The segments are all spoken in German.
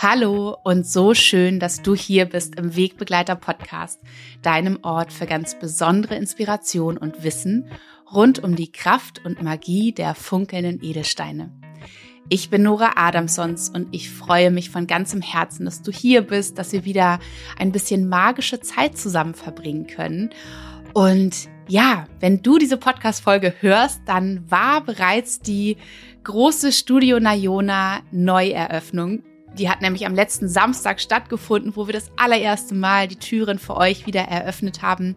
Hallo und so schön, dass du hier bist im Wegbegleiter Podcast, deinem Ort für ganz besondere Inspiration und Wissen rund um die Kraft und Magie der funkelnden Edelsteine. Ich bin Nora Adamsons und ich freue mich von ganzem Herzen, dass du hier bist, dass wir wieder ein bisschen magische Zeit zusammen verbringen können. Und ja, wenn du diese Podcast-Folge hörst, dann war bereits die große Studio Nayona Neueröffnung die hat nämlich am letzten Samstag stattgefunden, wo wir das allererste Mal die Türen für euch wieder eröffnet haben.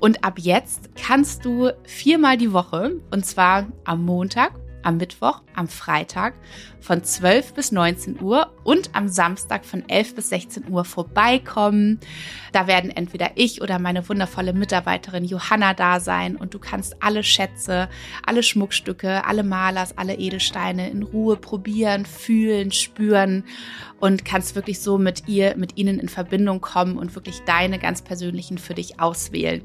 Und ab jetzt kannst du viermal die Woche, und zwar am Montag, am Mittwoch, am Freitag von 12 bis 19 Uhr und am Samstag von 11 bis 16 Uhr vorbeikommen. Da werden entweder ich oder meine wundervolle Mitarbeiterin Johanna da sein und du kannst alle Schätze, alle Schmuckstücke, alle Malers, alle Edelsteine in Ruhe probieren, fühlen, spüren und kannst wirklich so mit ihr, mit ihnen in Verbindung kommen und wirklich deine ganz persönlichen für dich auswählen.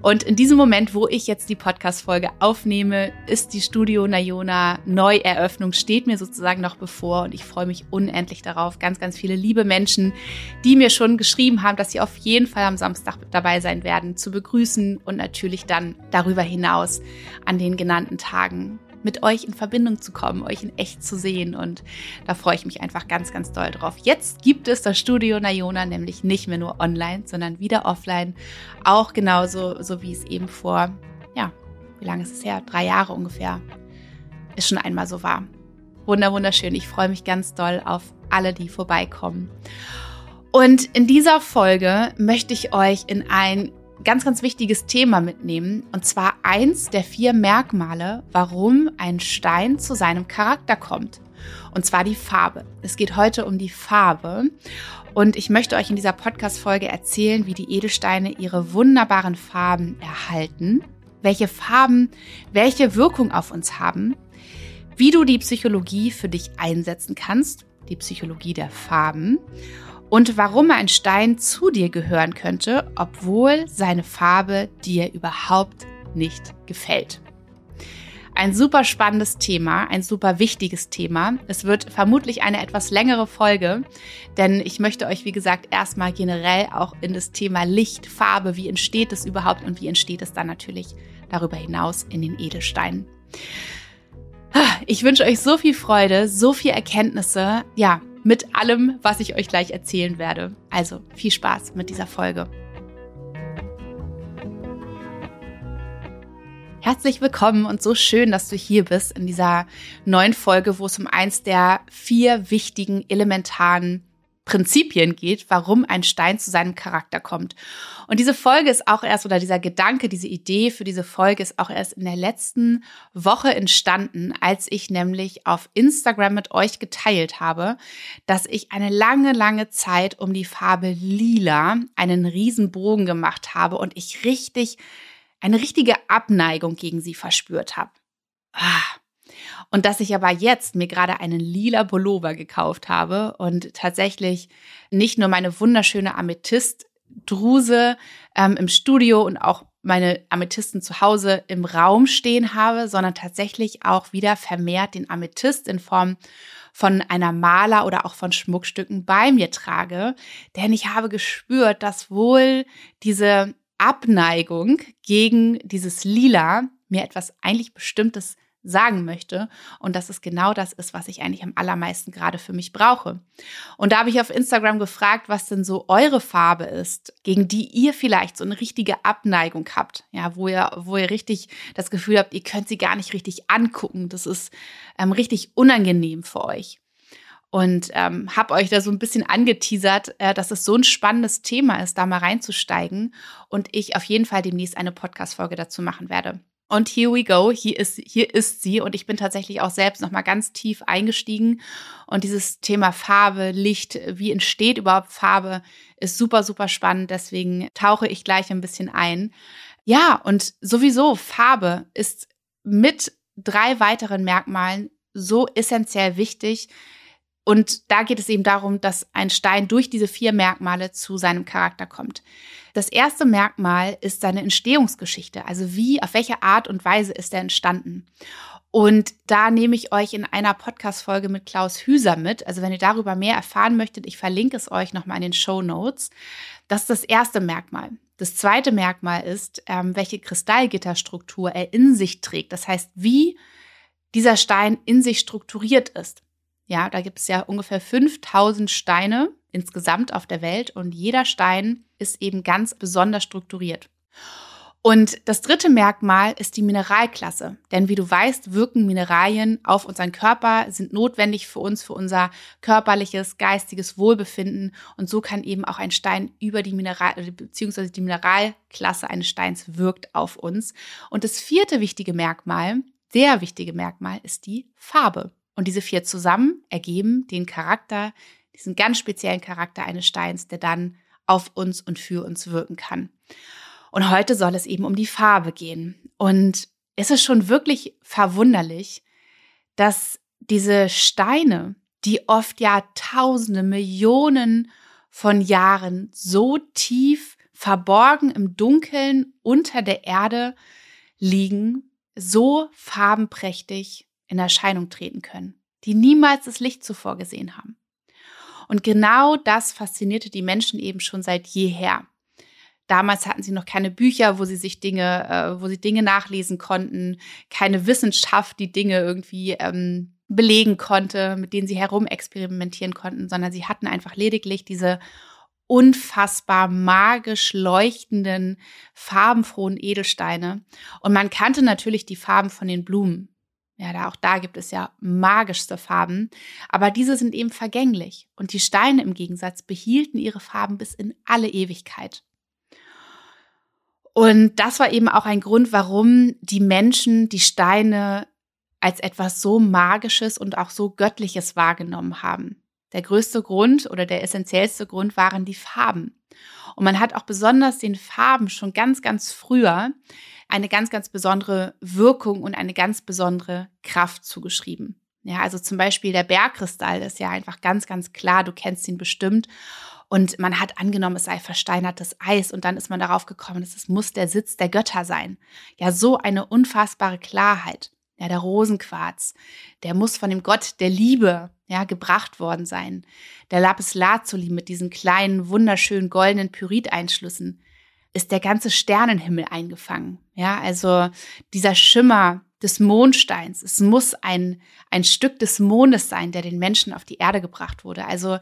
Und in diesem Moment, wo ich jetzt die Podcast-Folge aufnehme, ist die Studio Nayona Neueröffnung, steht mir sozusagen noch bevor und ich freue mich unendlich darauf. Ganz, ganz viele liebe Menschen, die mir schon geschrieben haben, dass sie auf jeden Fall am Samstag dabei sein werden, zu begrüßen und natürlich dann darüber hinaus an den genannten Tagen mit euch in Verbindung zu kommen, euch in echt zu sehen. Und da freue ich mich einfach ganz, ganz doll drauf. Jetzt gibt es das Studio Nayona nämlich nicht mehr nur online, sondern wieder offline. Auch genauso, so wie es eben vor, ja, wie lange ist es her? Drei Jahre ungefähr. Ist schon einmal so war. Wunder, wunderschön. Ich freue mich ganz doll auf alle, die vorbeikommen. Und in dieser Folge möchte ich euch in ein ganz, ganz wichtiges Thema mitnehmen. Und zwar eins der vier Merkmale, warum ein Stein zu seinem Charakter kommt. Und zwar die Farbe. Es geht heute um die Farbe. Und ich möchte euch in dieser Podcast-Folge erzählen, wie die Edelsteine ihre wunderbaren Farben erhalten, welche Farben welche Wirkung auf uns haben, wie du die Psychologie für dich einsetzen kannst, die Psychologie der Farben und warum ein Stein zu dir gehören könnte, obwohl seine Farbe dir überhaupt nicht gefällt. Ein super spannendes Thema, ein super wichtiges Thema. Es wird vermutlich eine etwas längere Folge, denn ich möchte euch, wie gesagt, erstmal generell auch in das Thema Licht, Farbe, wie entsteht es überhaupt und wie entsteht es dann natürlich darüber hinaus in den Edelsteinen. Ich wünsche euch so viel Freude, so viel Erkenntnisse. Ja, mit allem, was ich euch gleich erzählen werde. Also viel Spaß mit dieser Folge. Herzlich willkommen und so schön, dass du hier bist in dieser neuen Folge, wo es um eins der vier wichtigen elementaren Prinzipien geht, warum ein Stein zu seinem Charakter kommt. Und diese Folge ist auch erst, oder dieser Gedanke, diese Idee für diese Folge ist auch erst in der letzten Woche entstanden, als ich nämlich auf Instagram mit euch geteilt habe, dass ich eine lange, lange Zeit um die Farbe Lila einen riesen Bogen gemacht habe und ich richtig, eine richtige Abneigung gegen sie verspürt habe. Ah, und dass ich aber jetzt mir gerade einen lila Pullover gekauft habe und tatsächlich nicht nur meine wunderschöne Amethyst-Druse ähm, im Studio und auch meine Amethysten zu Hause im Raum stehen habe, sondern tatsächlich auch wieder vermehrt den Amethyst in Form von einer Maler oder auch von Schmuckstücken bei mir trage. Denn ich habe gespürt, dass wohl diese Abneigung gegen dieses Lila mir etwas eigentlich Bestimmtes sagen möchte und dass es genau das ist, was ich eigentlich am allermeisten gerade für mich brauche. Und da habe ich auf Instagram gefragt, was denn so eure Farbe ist, gegen die ihr vielleicht so eine richtige Abneigung habt, ja, wo ihr, wo ihr richtig das Gefühl habt, ihr könnt sie gar nicht richtig angucken. Das ist ähm, richtig unangenehm für euch und ähm, habe euch da so ein bisschen angeteasert, äh, dass es so ein spannendes Thema ist, da mal reinzusteigen und ich auf jeden Fall demnächst eine Podcast-Folge dazu machen werde. Und here we go, hier ist, hier ist sie. Und ich bin tatsächlich auch selbst nochmal ganz tief eingestiegen. Und dieses Thema Farbe, Licht, wie entsteht überhaupt Farbe, ist super, super spannend. Deswegen tauche ich gleich ein bisschen ein. Ja, und sowieso Farbe ist mit drei weiteren Merkmalen so essentiell wichtig, und da geht es eben darum, dass ein Stein durch diese vier Merkmale zu seinem Charakter kommt. Das erste Merkmal ist seine Entstehungsgeschichte, also wie, auf welche Art und Weise ist er entstanden. Und da nehme ich euch in einer Podcast-Folge mit Klaus Hüser mit. Also wenn ihr darüber mehr erfahren möchtet, ich verlinke es euch nochmal in den Show Notes. Das ist das erste Merkmal. Das zweite Merkmal ist, ähm, welche Kristallgitterstruktur er in sich trägt. Das heißt, wie dieser Stein in sich strukturiert ist. Ja, da gibt es ja ungefähr 5000 Steine insgesamt auf der Welt und jeder Stein ist eben ganz besonders strukturiert. Und das dritte Merkmal ist die Mineralklasse. Denn wie du weißt, wirken Mineralien auf unseren Körper, sind notwendig für uns, für unser körperliches, geistiges Wohlbefinden. Und so kann eben auch ein Stein über die Mineral, beziehungsweise die Mineralklasse eines Steins wirkt auf uns. Und das vierte wichtige Merkmal, sehr wichtige Merkmal, ist die Farbe. Und diese vier zusammen ergeben den Charakter, diesen ganz speziellen Charakter eines Steins, der dann auf uns und für uns wirken kann. Und heute soll es eben um die Farbe gehen. Und es ist schon wirklich verwunderlich, dass diese Steine, die oft ja tausende, Millionen von Jahren so tief verborgen im Dunkeln unter der Erde liegen, so farbenprächtig in Erscheinung treten können, die niemals das Licht zuvor gesehen haben. Und genau das faszinierte die Menschen eben schon seit jeher. Damals hatten sie noch keine Bücher, wo sie sich Dinge, äh, wo sie Dinge nachlesen konnten, keine Wissenschaft, die Dinge irgendwie ähm, belegen konnte, mit denen sie herumexperimentieren konnten, sondern sie hatten einfach lediglich diese unfassbar magisch leuchtenden, farbenfrohen Edelsteine. Und man kannte natürlich die Farben von den Blumen. Ja, da auch da gibt es ja magischste Farben, aber diese sind eben vergänglich und die Steine im Gegensatz behielten ihre Farben bis in alle Ewigkeit. Und das war eben auch ein Grund, warum die Menschen die Steine als etwas so Magisches und auch so Göttliches wahrgenommen haben. Der größte Grund oder der essentiellste Grund waren die Farben. Und man hat auch besonders den Farben schon ganz, ganz früher eine ganz, ganz besondere Wirkung und eine ganz besondere Kraft zugeschrieben. Ja, also zum Beispiel der Bergkristall ist ja einfach ganz, ganz klar, du kennst ihn bestimmt. Und man hat angenommen, es sei versteinertes Eis und dann ist man darauf gekommen, dass es muss der Sitz der Götter sein. Ja, so eine unfassbare Klarheit. Ja, der Rosenquarz, der muss von dem Gott der Liebe, ja, gebracht worden sein. Der Lapis Lazuli mit diesen kleinen, wunderschönen goldenen Pyriteinschlüssen ist der ganze Sternenhimmel eingefangen. Ja, also dieser Schimmer des Mondsteins. Es muss ein, ein Stück des Mondes sein, der den Menschen auf die Erde gebracht wurde. Also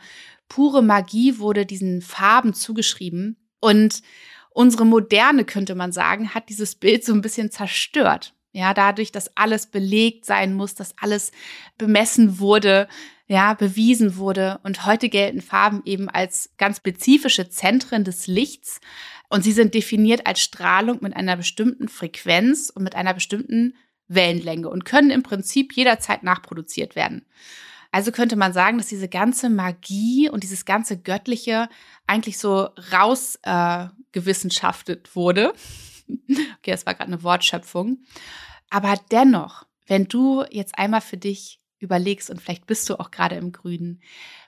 pure Magie wurde diesen Farben zugeschrieben. Und unsere Moderne, könnte man sagen, hat dieses Bild so ein bisschen zerstört. Ja, dadurch, dass alles belegt sein muss, dass alles bemessen wurde, ja, bewiesen wurde. Und heute gelten Farben eben als ganz spezifische Zentren des Lichts. Und sie sind definiert als Strahlung mit einer bestimmten Frequenz und mit einer bestimmten Wellenlänge und können im Prinzip jederzeit nachproduziert werden. Also könnte man sagen, dass diese ganze Magie und dieses ganze Göttliche eigentlich so rausgewissenschafttet äh, wurde. okay, das war gerade eine Wortschöpfung. Aber dennoch, wenn du jetzt einmal für dich überlegst, und vielleicht bist du auch gerade im Grünen,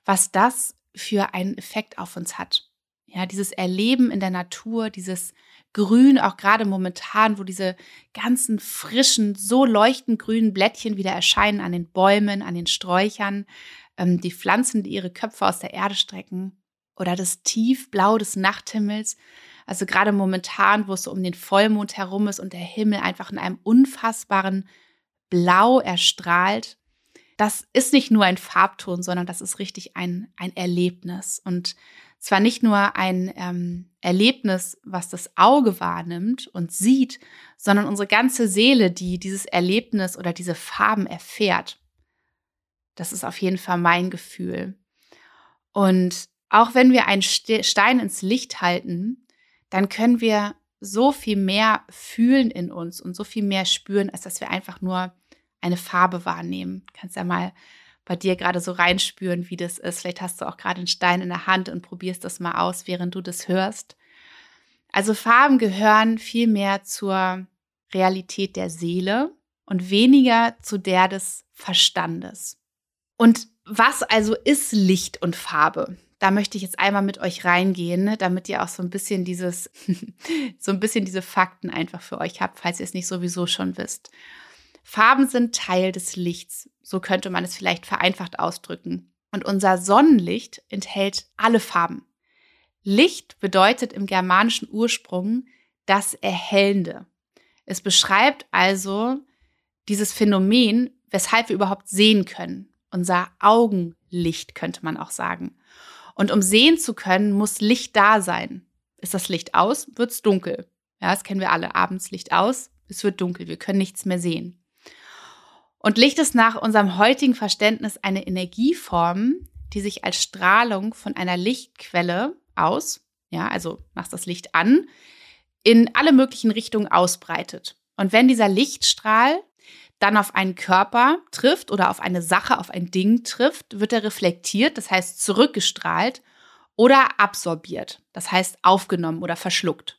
was das für einen Effekt auf uns hat. Ja, dieses Erleben in der Natur, dieses Grün, auch gerade momentan, wo diese ganzen frischen, so leuchtend grünen Blättchen wieder erscheinen an den Bäumen, an den Sträuchern, ähm, die Pflanzen, die ihre Köpfe aus der Erde strecken oder das Tiefblau des Nachthimmels. Also gerade momentan, wo es so um den Vollmond herum ist und der Himmel einfach in einem unfassbaren Blau erstrahlt. Das ist nicht nur ein Farbton, sondern das ist richtig ein, ein Erlebnis. Und zwar nicht nur ein ähm, Erlebnis, was das Auge wahrnimmt und sieht, sondern unsere ganze Seele, die dieses Erlebnis oder diese Farben erfährt. Das ist auf jeden Fall mein Gefühl. Und auch wenn wir einen Stein ins Licht halten, dann können wir so viel mehr fühlen in uns und so viel mehr spüren, als dass wir einfach nur eine Farbe wahrnehmen. Du kannst ja mal bei dir gerade so reinspüren, wie das ist. Vielleicht hast du auch gerade einen Stein in der Hand und probierst das mal aus, während du das hörst. Also Farben gehören viel mehr zur Realität der Seele und weniger zu der des Verstandes. Und was also ist Licht und Farbe? Da möchte ich jetzt einmal mit euch reingehen, ne, damit ihr auch so ein bisschen dieses, so ein bisschen diese Fakten einfach für euch habt, falls ihr es nicht sowieso schon wisst. Farben sind Teil des Lichts, so könnte man es vielleicht vereinfacht ausdrücken. Und unser Sonnenlicht enthält alle Farben. Licht bedeutet im germanischen Ursprung das Erhellende. Es beschreibt also dieses Phänomen, weshalb wir überhaupt sehen können. Unser Augenlicht könnte man auch sagen. Und um sehen zu können, muss Licht da sein. Ist das Licht aus, wird es dunkel. Ja, das kennen wir alle. Abends Licht aus, es wird dunkel. Wir können nichts mehr sehen. Und Licht ist nach unserem heutigen Verständnis eine Energieform, die sich als Strahlung von einer Lichtquelle aus, ja, also machst das Licht an, in alle möglichen Richtungen ausbreitet. Und wenn dieser Lichtstrahl dann auf einen Körper trifft oder auf eine Sache, auf ein Ding trifft, wird er reflektiert, das heißt zurückgestrahlt oder absorbiert, das heißt aufgenommen oder verschluckt.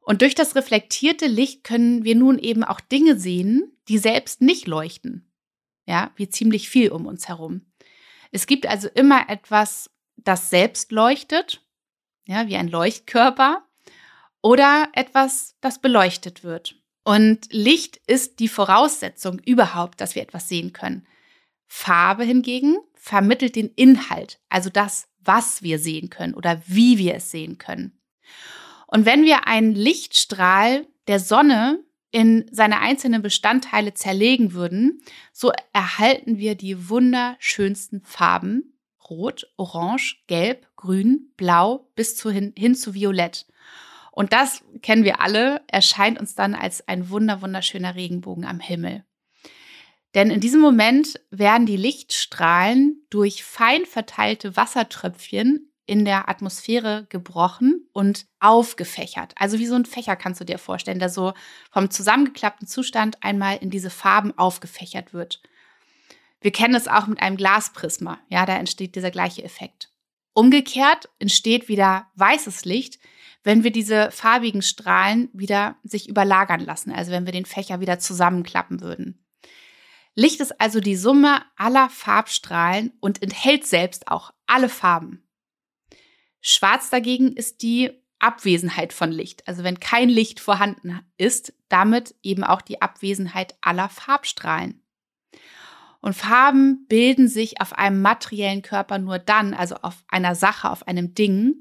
Und durch das reflektierte Licht können wir nun eben auch Dinge sehen, die selbst nicht leuchten. Ja, wie ziemlich viel um uns herum. Es gibt also immer etwas, das selbst leuchtet, ja, wie ein Leuchtkörper, oder etwas, das beleuchtet wird. Und Licht ist die Voraussetzung überhaupt, dass wir etwas sehen können. Farbe hingegen vermittelt den Inhalt, also das, was wir sehen können oder wie wir es sehen können. Und wenn wir einen Lichtstrahl der Sonne in seine einzelnen Bestandteile zerlegen würden, so erhalten wir die wunderschönsten Farben. Rot, Orange, Gelb, Grün, Blau bis zu hin, hin zu Violett. Und das kennen wir alle, erscheint uns dann als ein wunder, wunderschöner Regenbogen am Himmel. Denn in diesem Moment werden die Lichtstrahlen durch fein verteilte Wassertröpfchen in der Atmosphäre gebrochen und aufgefächert. Also wie so ein Fächer kannst du dir vorstellen, der so vom zusammengeklappten Zustand einmal in diese Farben aufgefächert wird. Wir kennen es auch mit einem Glasprisma. Ja, da entsteht dieser gleiche Effekt. Umgekehrt entsteht wieder weißes Licht, wenn wir diese farbigen Strahlen wieder sich überlagern lassen, also wenn wir den Fächer wieder zusammenklappen würden. Licht ist also die Summe aller Farbstrahlen und enthält selbst auch alle Farben. Schwarz dagegen ist die Abwesenheit von Licht. Also wenn kein Licht vorhanden ist, damit eben auch die Abwesenheit aller Farbstrahlen. Und Farben bilden sich auf einem materiellen Körper nur dann, also auf einer Sache, auf einem Ding,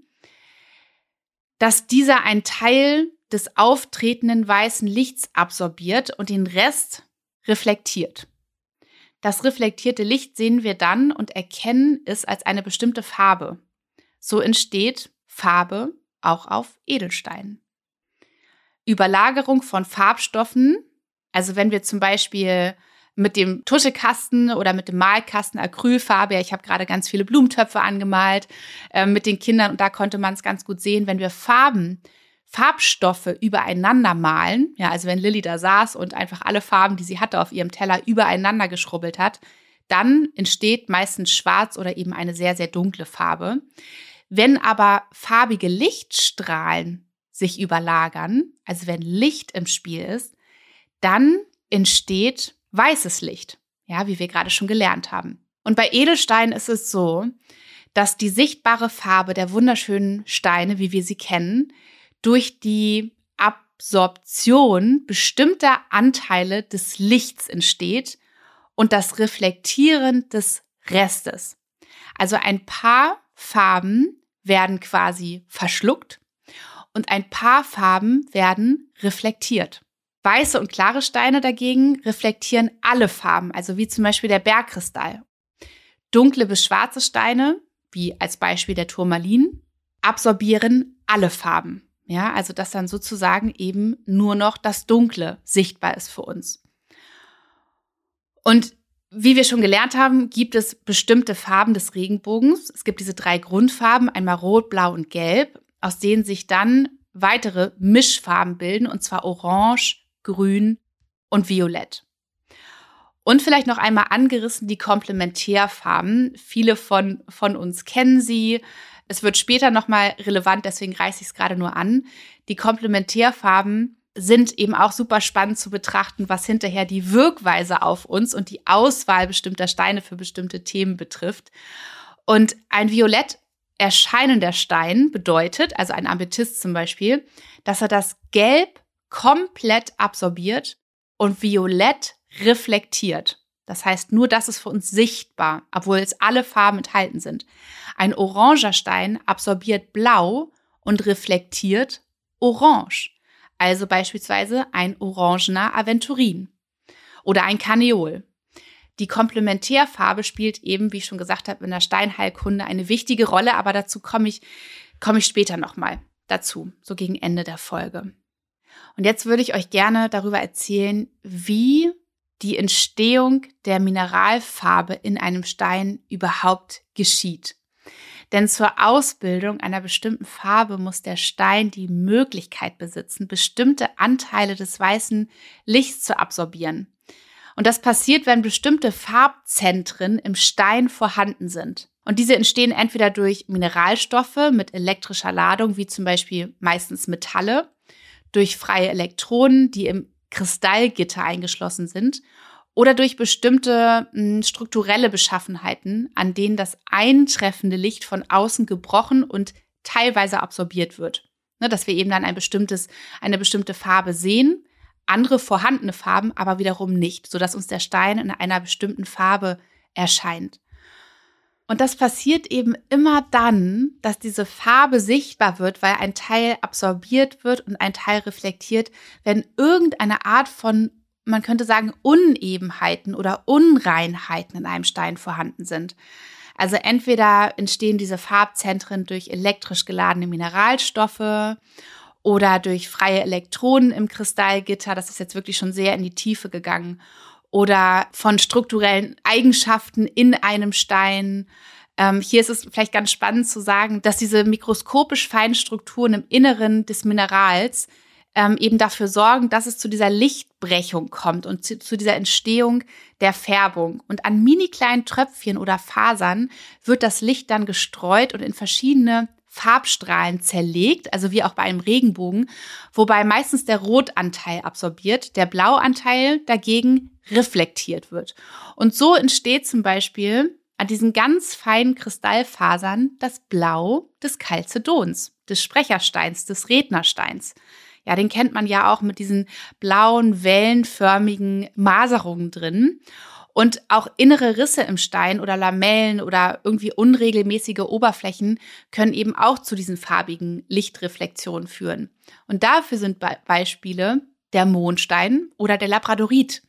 dass dieser ein Teil des auftretenden weißen Lichts absorbiert und den Rest reflektiert. Das reflektierte Licht sehen wir dann und erkennen es als eine bestimmte Farbe. So entsteht Farbe auch auf Edelsteinen. Überlagerung von Farbstoffen, also wenn wir zum Beispiel mit dem Tuschekasten oder mit dem Malkasten Acrylfarbe, ich habe gerade ganz viele Blumentöpfe angemalt äh, mit den Kindern und da konnte man es ganz gut sehen, wenn wir Farben Farbstoffe übereinander malen, ja, also wenn Lilly da saß und einfach alle Farben, die sie hatte, auf ihrem Teller übereinander geschrubbelt hat, dann entsteht meistens schwarz oder eben eine sehr, sehr dunkle Farbe. Wenn aber farbige Lichtstrahlen sich überlagern, also wenn Licht im Spiel ist, dann entsteht weißes Licht, ja, wie wir gerade schon gelernt haben. Und bei Edelsteinen ist es so, dass die sichtbare Farbe der wunderschönen Steine, wie wir sie kennen, durch die Absorption bestimmter Anteile des Lichts entsteht und das Reflektieren des Restes. Also ein paar Farben werden quasi verschluckt und ein paar Farben werden reflektiert. Weiße und klare Steine dagegen reflektieren alle Farben, also wie zum Beispiel der Bergkristall. Dunkle bis schwarze Steine, wie als Beispiel der Turmalin, absorbieren alle Farben. Ja, also dass dann sozusagen eben nur noch das Dunkle sichtbar ist für uns. Und wie wir schon gelernt haben, gibt es bestimmte Farben des Regenbogens. Es gibt diese drei Grundfarben, einmal Rot, Blau und Gelb, aus denen sich dann weitere Mischfarben bilden, und zwar Orange, Grün und Violett. Und vielleicht noch einmal angerissen die Komplementärfarben. Viele von, von uns kennen sie. Es wird später nochmal relevant, deswegen reiße ich es gerade nur an. Die Komplementärfarben sind eben auch super spannend zu betrachten, was hinterher die Wirkweise auf uns und die Auswahl bestimmter Steine für bestimmte Themen betrifft. Und ein violett erscheinender Stein bedeutet, also ein Amethyst zum Beispiel, dass er das Gelb komplett absorbiert und Violett reflektiert. Das heißt, nur das ist für uns sichtbar, obwohl es alle Farben enthalten sind. Ein oranger Stein absorbiert Blau und reflektiert Orange. Also beispielsweise ein orangener Aventurin oder ein Kaneol. Die Komplementärfarbe spielt eben, wie ich schon gesagt habe, in der Steinheilkunde eine wichtige Rolle, aber dazu komme ich, komme ich später nochmal dazu, so gegen Ende der Folge. Und jetzt würde ich euch gerne darüber erzählen, wie die Entstehung der Mineralfarbe in einem Stein überhaupt geschieht. Denn zur Ausbildung einer bestimmten Farbe muss der Stein die Möglichkeit besitzen, bestimmte Anteile des weißen Lichts zu absorbieren. Und das passiert, wenn bestimmte Farbzentren im Stein vorhanden sind. Und diese entstehen entweder durch Mineralstoffe mit elektrischer Ladung, wie zum Beispiel meistens Metalle, durch freie Elektronen, die im Kristallgitter eingeschlossen sind, oder durch bestimmte mh, hm, strukturelle Beschaffenheiten, an denen das eintreffende Licht von außen gebrochen und teilweise absorbiert wird. Ne, dass wir eben dann ein bestimmtes, eine bestimmte Farbe sehen, andere vorhandene Farben aber wiederum nicht, sodass uns der Stein in einer bestimmten Farbe erscheint. Und das passiert eben immer dann, dass diese Farbe sichtbar wird, weil ein Teil absorbiert wird und ein Teil reflektiert, wenn irgendeine Art von, man könnte sagen, Unebenheiten oder Unreinheiten in einem Stein vorhanden sind. Also entweder entstehen diese Farbzentren durch elektrisch geladene Mineralstoffe oder durch freie Elektronen im Kristallgitter. Das ist jetzt wirklich schon sehr in die Tiefe gegangen. Oder von strukturellen Eigenschaften in einem Stein. Ähm, hier ist es vielleicht ganz spannend zu sagen, dass diese mikroskopisch feinen Strukturen im Inneren des Minerals ähm, eben dafür sorgen, dass es zu dieser Lichtbrechung kommt und zu, zu dieser Entstehung der Färbung. Und an mini kleinen Tröpfchen oder Fasern wird das Licht dann gestreut und in verschiedene Farbstrahlen zerlegt, also wie auch bei einem Regenbogen, wobei meistens der Rotanteil absorbiert, der Blauanteil dagegen reflektiert wird. Und so entsteht zum Beispiel an diesen ganz feinen Kristallfasern das Blau des Chalcedons, des Sprechersteins, des Rednersteins. Ja, den kennt man ja auch mit diesen blauen, wellenförmigen Maserungen drin. Und auch innere Risse im Stein oder Lamellen oder irgendwie unregelmäßige Oberflächen können eben auch zu diesen farbigen Lichtreflexionen führen. Und dafür sind Be Beispiele der Mondstein oder der Labradorit.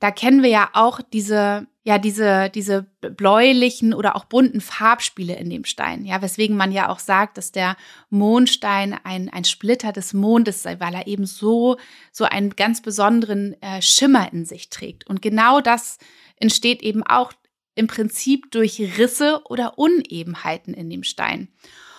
Da kennen wir ja auch diese, ja, diese, diese bläulichen oder auch bunten Farbspiele in dem Stein. Ja, weswegen man ja auch sagt, dass der Mondstein ein, ein Splitter des Mondes sei, weil er eben so, so einen ganz besonderen äh, Schimmer in sich trägt. Und genau das entsteht eben auch im Prinzip durch Risse oder Unebenheiten in dem Stein.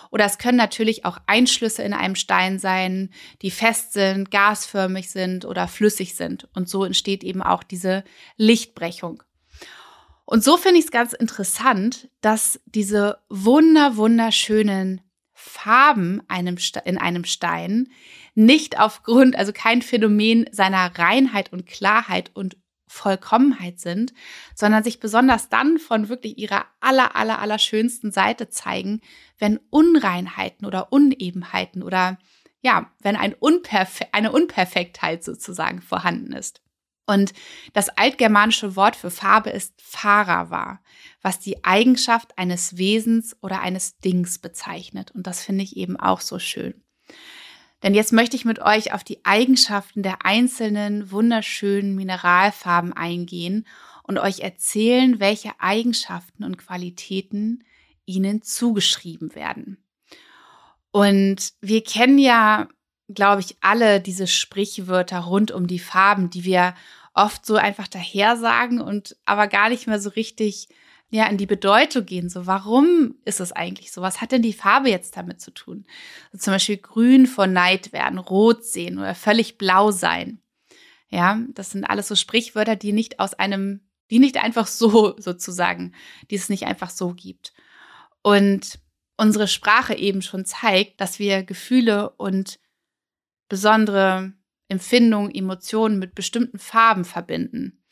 Oder es können natürlich auch Einschlüsse in einem Stein sein, die fest sind, gasförmig sind oder flüssig sind. Und so entsteht eben auch diese Lichtbrechung. Und so finde ich es ganz interessant, dass diese wunder, wunderschönen Farben einem in einem Stein nicht aufgrund, also kein Phänomen seiner Reinheit und Klarheit und Vollkommenheit sind, sondern sich besonders dann von wirklich ihrer aller, aller, aller schönsten Seite zeigen, wenn Unreinheiten oder Unebenheiten oder ja, wenn ein Unperfe eine Unperfektheit sozusagen vorhanden ist. Und das altgermanische Wort für Farbe ist Farava, was die Eigenschaft eines Wesens oder eines Dings bezeichnet. Und das finde ich eben auch so schön. Denn jetzt möchte ich mit euch auf die Eigenschaften der einzelnen wunderschönen Mineralfarben eingehen und euch erzählen, welche Eigenschaften und Qualitäten ihnen zugeschrieben werden. Und wir kennen ja, glaube ich, alle diese Sprichwörter rund um die Farben, die wir oft so einfach daher sagen und aber gar nicht mehr so richtig ja in die Bedeutung gehen. So, warum ist es eigentlich so? Was hat denn die Farbe jetzt damit zu tun? Also zum Beispiel grün vor Neid werden, rot sehen oder völlig blau sein. Ja, das sind alles so Sprichwörter, die nicht aus einem, die nicht einfach so sozusagen, die es nicht einfach so gibt. Und unsere Sprache eben schon zeigt, dass wir Gefühle und besondere Empfindungen, Emotionen mit bestimmten Farben verbinden.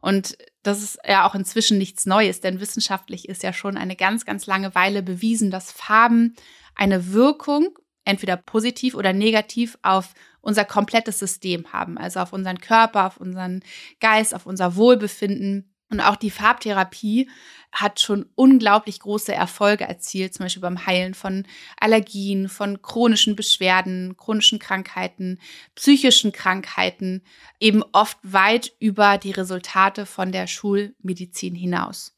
Und das ist ja auch inzwischen nichts Neues, denn wissenschaftlich ist ja schon eine ganz, ganz lange Weile bewiesen, dass Farben eine Wirkung entweder positiv oder negativ auf unser komplettes System haben, also auf unseren Körper, auf unseren Geist, auf unser Wohlbefinden. Und auch die Farbtherapie hat schon unglaublich große Erfolge erzielt, zum Beispiel beim Heilen von Allergien, von chronischen Beschwerden, chronischen Krankheiten, psychischen Krankheiten, eben oft weit über die Resultate von der Schulmedizin hinaus.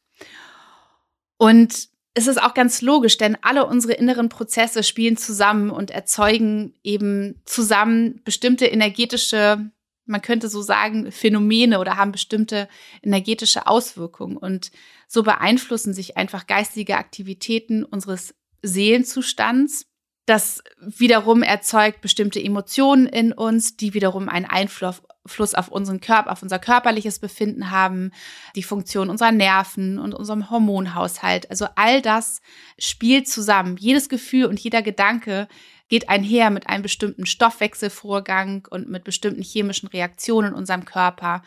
Und es ist auch ganz logisch, denn alle unsere inneren Prozesse spielen zusammen und erzeugen eben zusammen bestimmte energetische, man könnte so sagen, Phänomene oder haben bestimmte energetische Auswirkungen. Und so beeinflussen sich einfach geistige Aktivitäten unseres Seelenzustands. Das wiederum erzeugt bestimmte Emotionen in uns, die wiederum einen Einfluss Fluss auf unseren Körper, auf unser körperliches Befinden haben, die Funktion unserer Nerven und unserem Hormonhaushalt. Also all das spielt zusammen. Jedes Gefühl und jeder Gedanke geht einher mit einem bestimmten Stoffwechselvorgang und mit bestimmten chemischen Reaktionen in unserem Körper.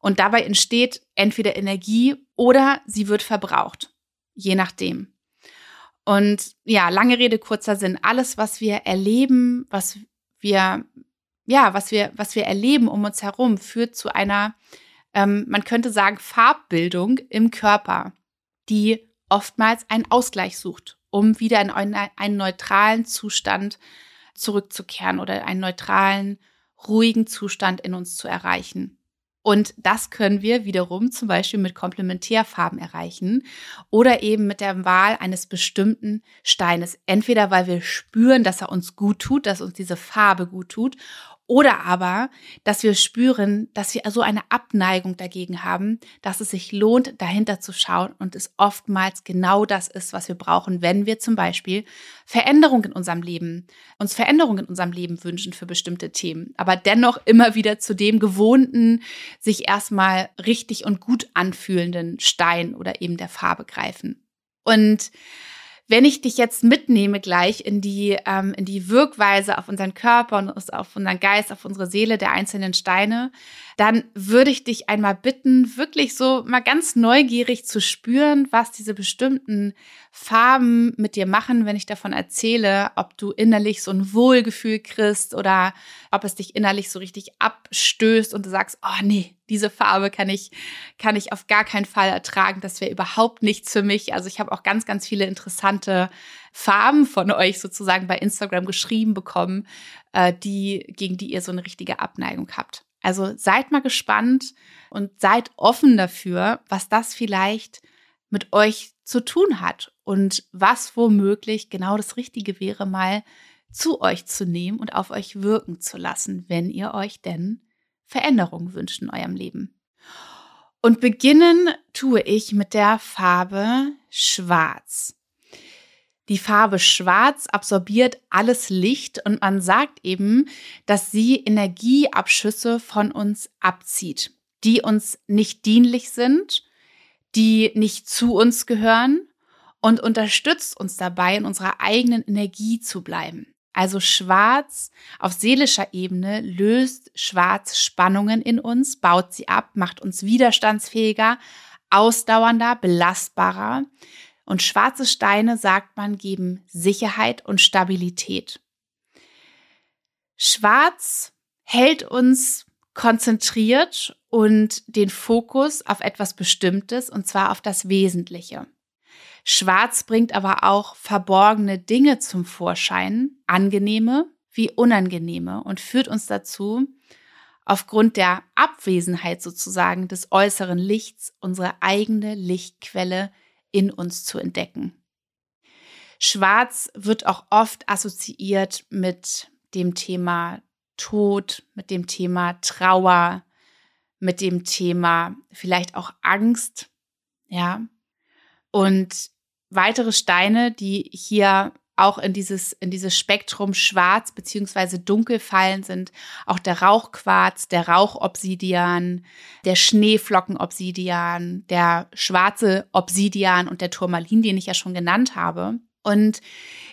Und dabei entsteht entweder Energie oder sie wird verbraucht. Je nachdem. Und ja, lange Rede, kurzer Sinn. Alles, was wir erleben, was wir ja, was wir, was wir erleben um uns herum, führt zu einer, ähm, man könnte sagen, Farbbildung im Körper, die oftmals einen Ausgleich sucht, um wieder in einen, neutralen Zustand zurückzukehren oder einen neutralen, ruhigen Zustand in uns zu erreichen. Und das können wir wiederum zum Beispiel mit Komplementärfarben erreichen oder eben mit der Wahl eines bestimmten Steines. Entweder weil wir spüren, dass er uns gut tut, dass uns diese Farbe gut tut, oder aber, dass wir spüren, dass wir so eine Abneigung dagegen haben, dass es sich lohnt, dahinter zu schauen und es oftmals genau das ist, was wir brauchen, wenn wir zum Beispiel Veränderungen in unserem Leben, uns Veränderungen in unserem Leben wünschen für bestimmte Themen, aber dennoch immer wieder zu dem gewohnten, sich erstmal richtig und gut anfühlenden Stein oder eben der Farbe greifen. Und wenn ich dich jetzt mitnehme gleich in die, ähm, in die Wirkweise auf unseren Körper und auf unseren Geist, auf unsere Seele der einzelnen Steine, dann würde ich dich einmal bitten, wirklich so mal ganz neugierig zu spüren, was diese bestimmten Farben mit dir machen, wenn ich davon erzähle, ob du innerlich so ein Wohlgefühl kriegst oder ob es dich innerlich so richtig abstößt und du sagst, oh nee, diese Farbe kann ich, kann ich auf gar keinen Fall ertragen. Das wäre überhaupt nichts für mich. Also ich habe auch ganz, ganz viele interessante Farben von euch sozusagen bei Instagram geschrieben bekommen, äh, die, gegen die ihr so eine richtige Abneigung habt. Also seid mal gespannt und seid offen dafür, was das vielleicht mit euch zu tun hat und was womöglich genau das Richtige wäre, mal zu euch zu nehmen und auf euch wirken zu lassen, wenn ihr euch denn Veränderungen wünscht in eurem Leben. Und beginnen tue ich mit der Farbe Schwarz. Die Farbe Schwarz absorbiert alles Licht und man sagt eben, dass sie Energieabschüsse von uns abzieht, die uns nicht dienlich sind, die nicht zu uns gehören und unterstützt uns dabei, in unserer eigenen Energie zu bleiben. Also Schwarz auf seelischer Ebene löst Schwarz Spannungen in uns, baut sie ab, macht uns widerstandsfähiger, ausdauernder, belastbarer. Und schwarze Steine, sagt man, geben Sicherheit und Stabilität. Schwarz hält uns konzentriert und den Fokus auf etwas Bestimmtes, und zwar auf das Wesentliche. Schwarz bringt aber auch verborgene Dinge zum Vorschein, angenehme wie unangenehme, und führt uns dazu, aufgrund der Abwesenheit sozusagen des äußeren Lichts unsere eigene Lichtquelle in uns zu entdecken. Schwarz wird auch oft assoziiert mit dem Thema Tod, mit dem Thema Trauer, mit dem Thema vielleicht auch Angst, ja. Und weitere Steine, die hier auch in dieses, in dieses Spektrum schwarz beziehungsweise dunkel fallen sind. Auch der Rauchquarz, der Rauchobsidian, der Schneeflockenobsidian, der schwarze Obsidian und der Turmalin, den ich ja schon genannt habe. Und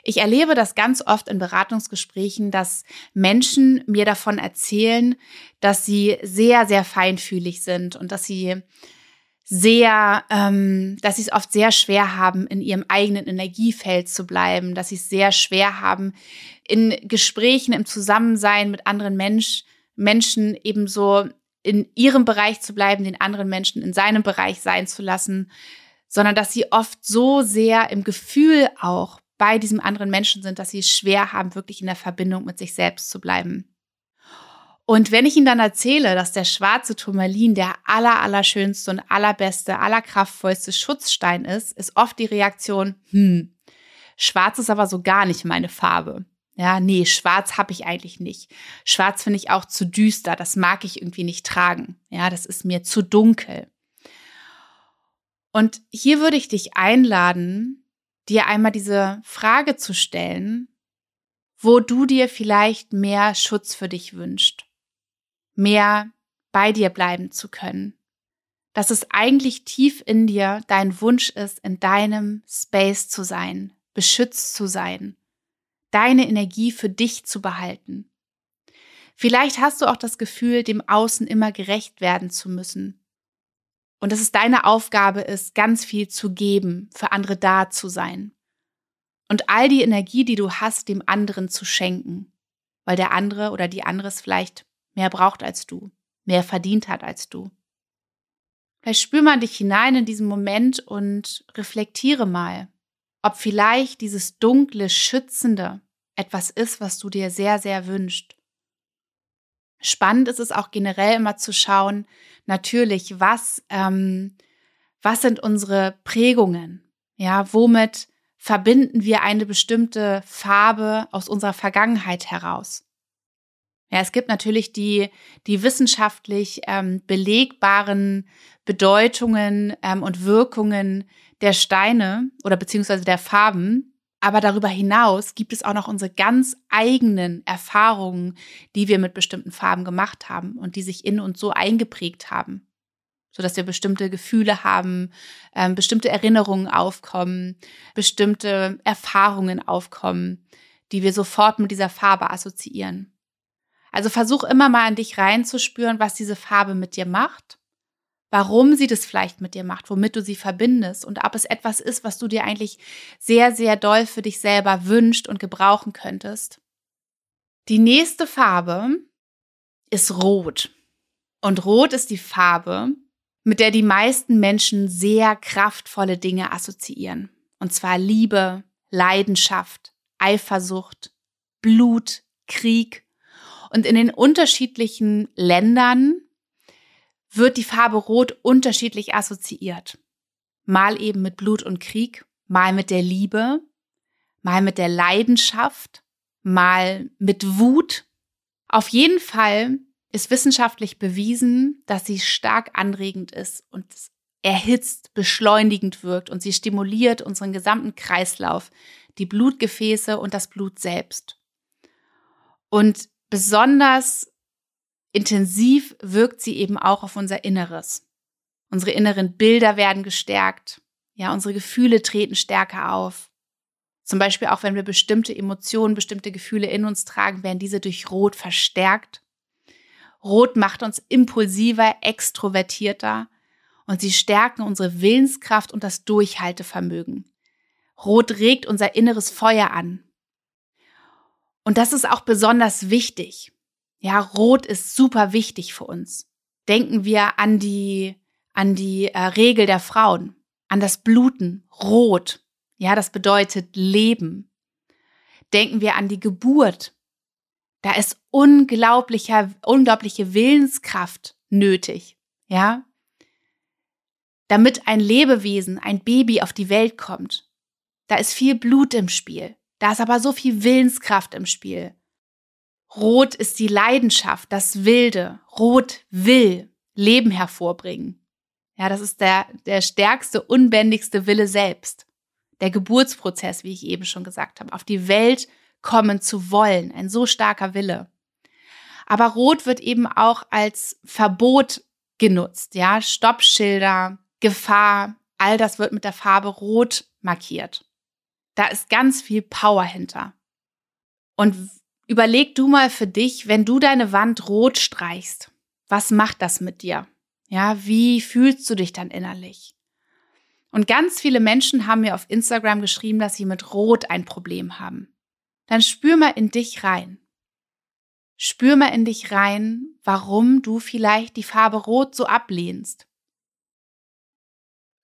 ich erlebe das ganz oft in Beratungsgesprächen, dass Menschen mir davon erzählen, dass sie sehr, sehr feinfühlig sind und dass sie sehr, ähm, dass sie es oft sehr schwer haben, in ihrem eigenen Energiefeld zu bleiben, dass sie es sehr schwer haben, in Gesprächen, im Zusammensein mit anderen Mensch, Menschen ebenso in ihrem Bereich zu bleiben, den anderen Menschen in seinem Bereich sein zu lassen, sondern dass sie oft so sehr im Gefühl auch bei diesem anderen Menschen sind, dass sie es schwer haben, wirklich in der Verbindung mit sich selbst zu bleiben. Und wenn ich Ihnen dann erzähle, dass der schwarze Turmalin der aller, allerschönste und allerbeste, allerkraftvollste Schutzstein ist, ist oft die Reaktion, hm, schwarz ist aber so gar nicht meine Farbe. Ja, nee, schwarz habe ich eigentlich nicht. Schwarz finde ich auch zu düster, das mag ich irgendwie nicht tragen. Ja, das ist mir zu dunkel. Und hier würde ich dich einladen, dir einmal diese Frage zu stellen, wo du dir vielleicht mehr Schutz für dich wünschst mehr bei dir bleiben zu können. Dass es eigentlich tief in dir dein Wunsch ist, in deinem Space zu sein, beschützt zu sein, deine Energie für dich zu behalten. Vielleicht hast du auch das Gefühl, dem Außen immer gerecht werden zu müssen. Und dass es deine Aufgabe ist, ganz viel zu geben, für andere da zu sein. Und all die Energie, die du hast, dem anderen zu schenken, weil der andere oder die andere es vielleicht mehr braucht als du, mehr verdient hat als du. Vielleicht spür mal dich hinein in diesen Moment und reflektiere mal, ob vielleicht dieses dunkle, schützende etwas ist, was du dir sehr, sehr wünscht. Spannend ist es auch generell immer zu schauen, natürlich, was, ähm, was sind unsere Prägungen? Ja, womit verbinden wir eine bestimmte Farbe aus unserer Vergangenheit heraus? Ja, es gibt natürlich die, die wissenschaftlich ähm, belegbaren Bedeutungen ähm, und Wirkungen der Steine oder beziehungsweise der Farben. Aber darüber hinaus gibt es auch noch unsere ganz eigenen Erfahrungen, die wir mit bestimmten Farben gemacht haben und die sich in uns so eingeprägt haben, so dass wir bestimmte Gefühle haben, ähm, bestimmte Erinnerungen aufkommen, bestimmte Erfahrungen aufkommen, die wir sofort mit dieser Farbe assoziieren. Also versuch immer mal an dich reinzuspüren, was diese Farbe mit dir macht, warum sie das vielleicht mit dir macht, womit du sie verbindest und ob es etwas ist, was du dir eigentlich sehr, sehr doll für dich selber wünscht und gebrauchen könntest. Die nächste Farbe ist Rot. Und Rot ist die Farbe, mit der die meisten Menschen sehr kraftvolle Dinge assoziieren. Und zwar Liebe, Leidenschaft, Eifersucht, Blut, Krieg und in den unterschiedlichen Ländern wird die Farbe Rot unterschiedlich assoziiert. Mal eben mit Blut und Krieg, mal mit der Liebe, mal mit der Leidenschaft, mal mit Wut. Auf jeden Fall ist wissenschaftlich bewiesen, dass sie stark anregend ist und erhitzt, beschleunigend wirkt und sie stimuliert unseren gesamten Kreislauf, die Blutgefäße und das Blut selbst. Und besonders intensiv wirkt sie eben auch auf unser Inneres. Unsere inneren Bilder werden gestärkt. Ja, unsere Gefühle treten stärker auf. Zum Beispiel auch, wenn wir bestimmte Emotionen, bestimmte Gefühle in uns tragen, werden diese durch Rot verstärkt. Rot macht uns impulsiver, extrovertierter und sie stärken unsere Willenskraft und das Durchhaltevermögen. Rot regt unser inneres Feuer an. Und das ist auch besonders wichtig. Ja, Rot ist super wichtig für uns. Denken wir an die, an die äh, Regel der Frauen, an das Bluten, Rot. Ja, das bedeutet Leben. Denken wir an die Geburt. Da ist unglaublicher, unglaubliche Willenskraft nötig. Ja, damit ein Lebewesen, ein Baby auf die Welt kommt. Da ist viel Blut im Spiel. Da ist aber so viel Willenskraft im Spiel. Rot ist die Leidenschaft, das Wilde. Rot will Leben hervorbringen. Ja, das ist der, der stärkste, unbändigste Wille selbst. Der Geburtsprozess, wie ich eben schon gesagt habe, auf die Welt kommen zu wollen. Ein so starker Wille. Aber Rot wird eben auch als Verbot genutzt. Ja, Stoppschilder, Gefahr, all das wird mit der Farbe Rot markiert. Da ist ganz viel Power hinter. Und überleg du mal für dich, wenn du deine Wand rot streichst, was macht das mit dir? Ja, wie fühlst du dich dann innerlich? Und ganz viele Menschen haben mir auf Instagram geschrieben, dass sie mit Rot ein Problem haben. Dann spür mal in dich rein. Spür mal in dich rein, warum du vielleicht die Farbe Rot so ablehnst.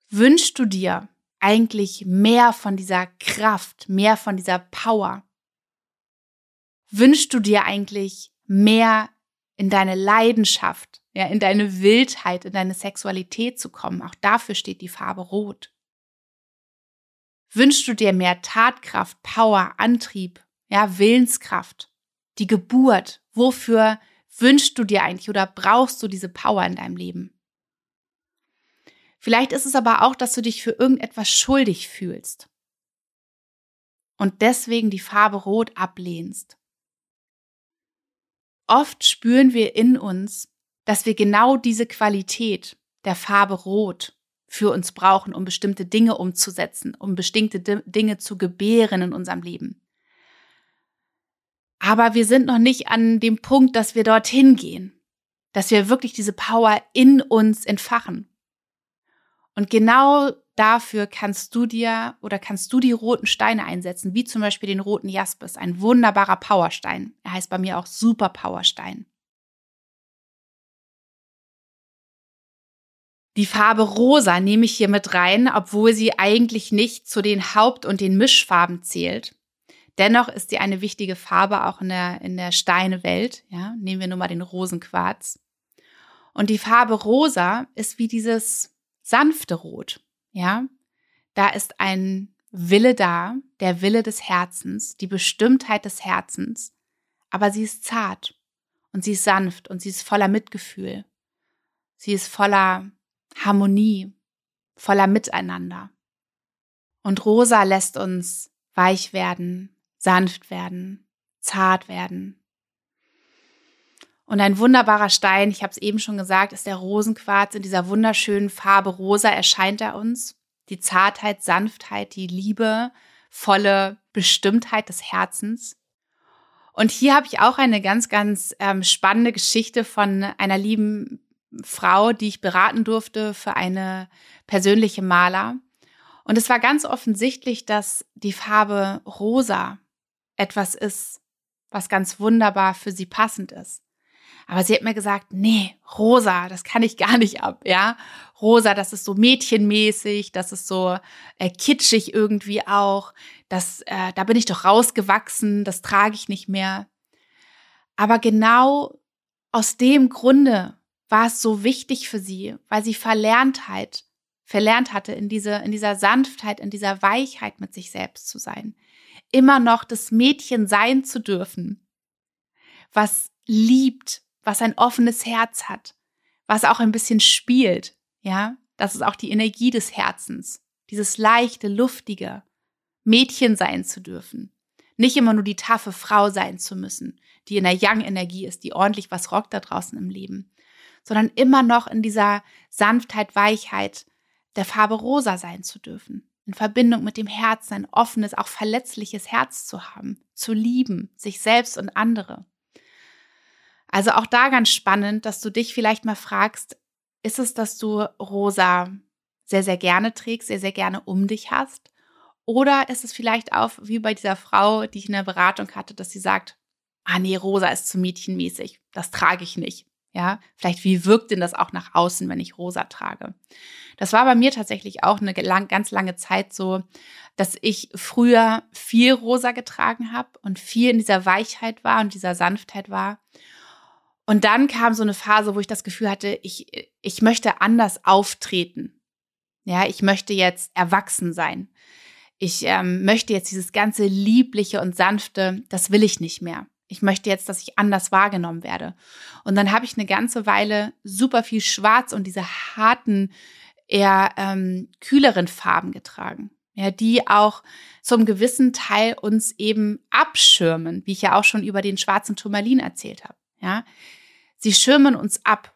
Wünschst du dir eigentlich mehr von dieser Kraft, mehr von dieser Power? Wünschst du dir eigentlich mehr in deine Leidenschaft, ja, in deine Wildheit, in deine Sexualität zu kommen. Auch dafür steht die Farbe Rot. Wünschst du dir mehr Tatkraft, Power, Antrieb, ja, Willenskraft, die Geburt? Wofür wünschst du dir eigentlich oder brauchst du diese Power in deinem Leben? Vielleicht ist es aber auch, dass du dich für irgendetwas schuldig fühlst und deswegen die Farbe Rot ablehnst. Oft spüren wir in uns, dass wir genau diese Qualität der Farbe Rot für uns brauchen, um bestimmte Dinge umzusetzen, um bestimmte Dinge zu gebären in unserem Leben. Aber wir sind noch nicht an dem Punkt, dass wir dorthin gehen, dass wir wirklich diese Power in uns entfachen. Und genau dafür kannst du dir oder kannst du die roten Steine einsetzen, wie zum Beispiel den roten Jaspis, ein wunderbarer Powerstein. Er heißt bei mir auch Super Powerstein. Die Farbe Rosa nehme ich hier mit rein, obwohl sie eigentlich nicht zu den Haupt- und den Mischfarben zählt. Dennoch ist sie eine wichtige Farbe auch in der, in der Steinewelt. Ja, nehmen wir nur mal den Rosenquarz. Und die Farbe Rosa ist wie dieses sanfte Rot. Ja, da ist ein Wille da, der Wille des Herzens, die Bestimmtheit des Herzens. Aber sie ist zart und sie ist sanft und sie ist voller Mitgefühl. Sie ist voller Harmonie, voller Miteinander. Und Rosa lässt uns weich werden, sanft werden, zart werden. Und ein wunderbarer Stein, ich habe es eben schon gesagt, ist der Rosenquarz. In dieser wunderschönen Farbe Rosa erscheint er uns. Die Zartheit, Sanftheit, die Liebe, volle Bestimmtheit des Herzens. Und hier habe ich auch eine ganz, ganz ähm, spannende Geschichte von einer lieben Frau, die ich beraten durfte für eine persönliche Maler. Und es war ganz offensichtlich, dass die Farbe rosa etwas ist, was ganz wunderbar für sie passend ist. Aber sie hat mir gesagt, nee, rosa, das kann ich gar nicht ab, ja. Rosa, das ist so mädchenmäßig, das ist so äh, kitschig irgendwie auch. Das, äh, da bin ich doch rausgewachsen, das trage ich nicht mehr. Aber genau aus dem Grunde war es so wichtig für sie, weil sie verlernt hat, verlernt hatte, in, diese, in dieser Sanftheit, in dieser Weichheit mit sich selbst zu sein. Immer noch das Mädchen sein zu dürfen, was liebt, was ein offenes Herz hat, was auch ein bisschen spielt, ja. Das ist auch die Energie des Herzens, dieses leichte, luftige Mädchen sein zu dürfen. Nicht immer nur die taffe Frau sein zu müssen, die in der Young-Energie ist, die ordentlich was rockt da draußen im Leben, sondern immer noch in dieser Sanftheit, Weichheit der Farbe rosa sein zu dürfen. In Verbindung mit dem Herzen ein offenes, auch verletzliches Herz zu haben, zu lieben, sich selbst und andere. Also auch da ganz spannend, dass du dich vielleicht mal fragst, ist es, dass du rosa sehr, sehr gerne trägst, sehr, sehr gerne um dich hast? Oder ist es vielleicht auch wie bei dieser Frau, die ich in der Beratung hatte, dass sie sagt, ah nee, rosa ist zu mädchenmäßig, das trage ich nicht. Ja, vielleicht wie wirkt denn das auch nach außen, wenn ich rosa trage? Das war bei mir tatsächlich auch eine lang, ganz lange Zeit so, dass ich früher viel rosa getragen habe und viel in dieser Weichheit war und dieser Sanftheit war. Und dann kam so eine Phase, wo ich das Gefühl hatte, ich, ich möchte anders auftreten. Ja, ich möchte jetzt erwachsen sein. Ich ähm, möchte jetzt dieses ganze Liebliche und Sanfte, das will ich nicht mehr. Ich möchte jetzt, dass ich anders wahrgenommen werde. Und dann habe ich eine ganze Weile super viel Schwarz und diese harten, eher ähm, kühleren Farben getragen. Ja, die auch zum gewissen Teil uns eben abschirmen, wie ich ja auch schon über den schwarzen Turmalin erzählt habe. Ja, sie schirmen uns ab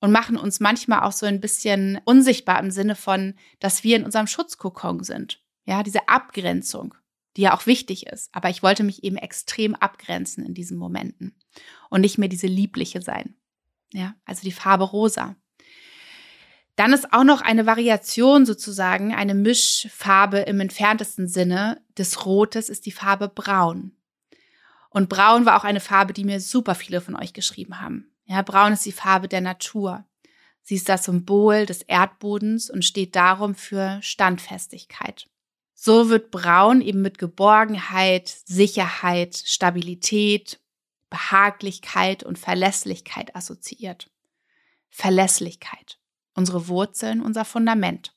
und machen uns manchmal auch so ein bisschen unsichtbar im Sinne von, dass wir in unserem Schutzkokon sind. Ja, diese Abgrenzung die ja auch wichtig ist. Aber ich wollte mich eben extrem abgrenzen in diesen Momenten und nicht mehr diese liebliche sein. Ja, also die Farbe rosa. Dann ist auch noch eine Variation sozusagen, eine Mischfarbe im entferntesten Sinne des Rotes ist die Farbe Braun. Und Braun war auch eine Farbe, die mir super viele von euch geschrieben haben. Ja, Braun ist die Farbe der Natur. Sie ist das Symbol des Erdbodens und steht darum für Standfestigkeit. So wird Braun eben mit Geborgenheit, Sicherheit, Stabilität, Behaglichkeit und Verlässlichkeit assoziiert. Verlässlichkeit unsere Wurzeln, unser Fundament.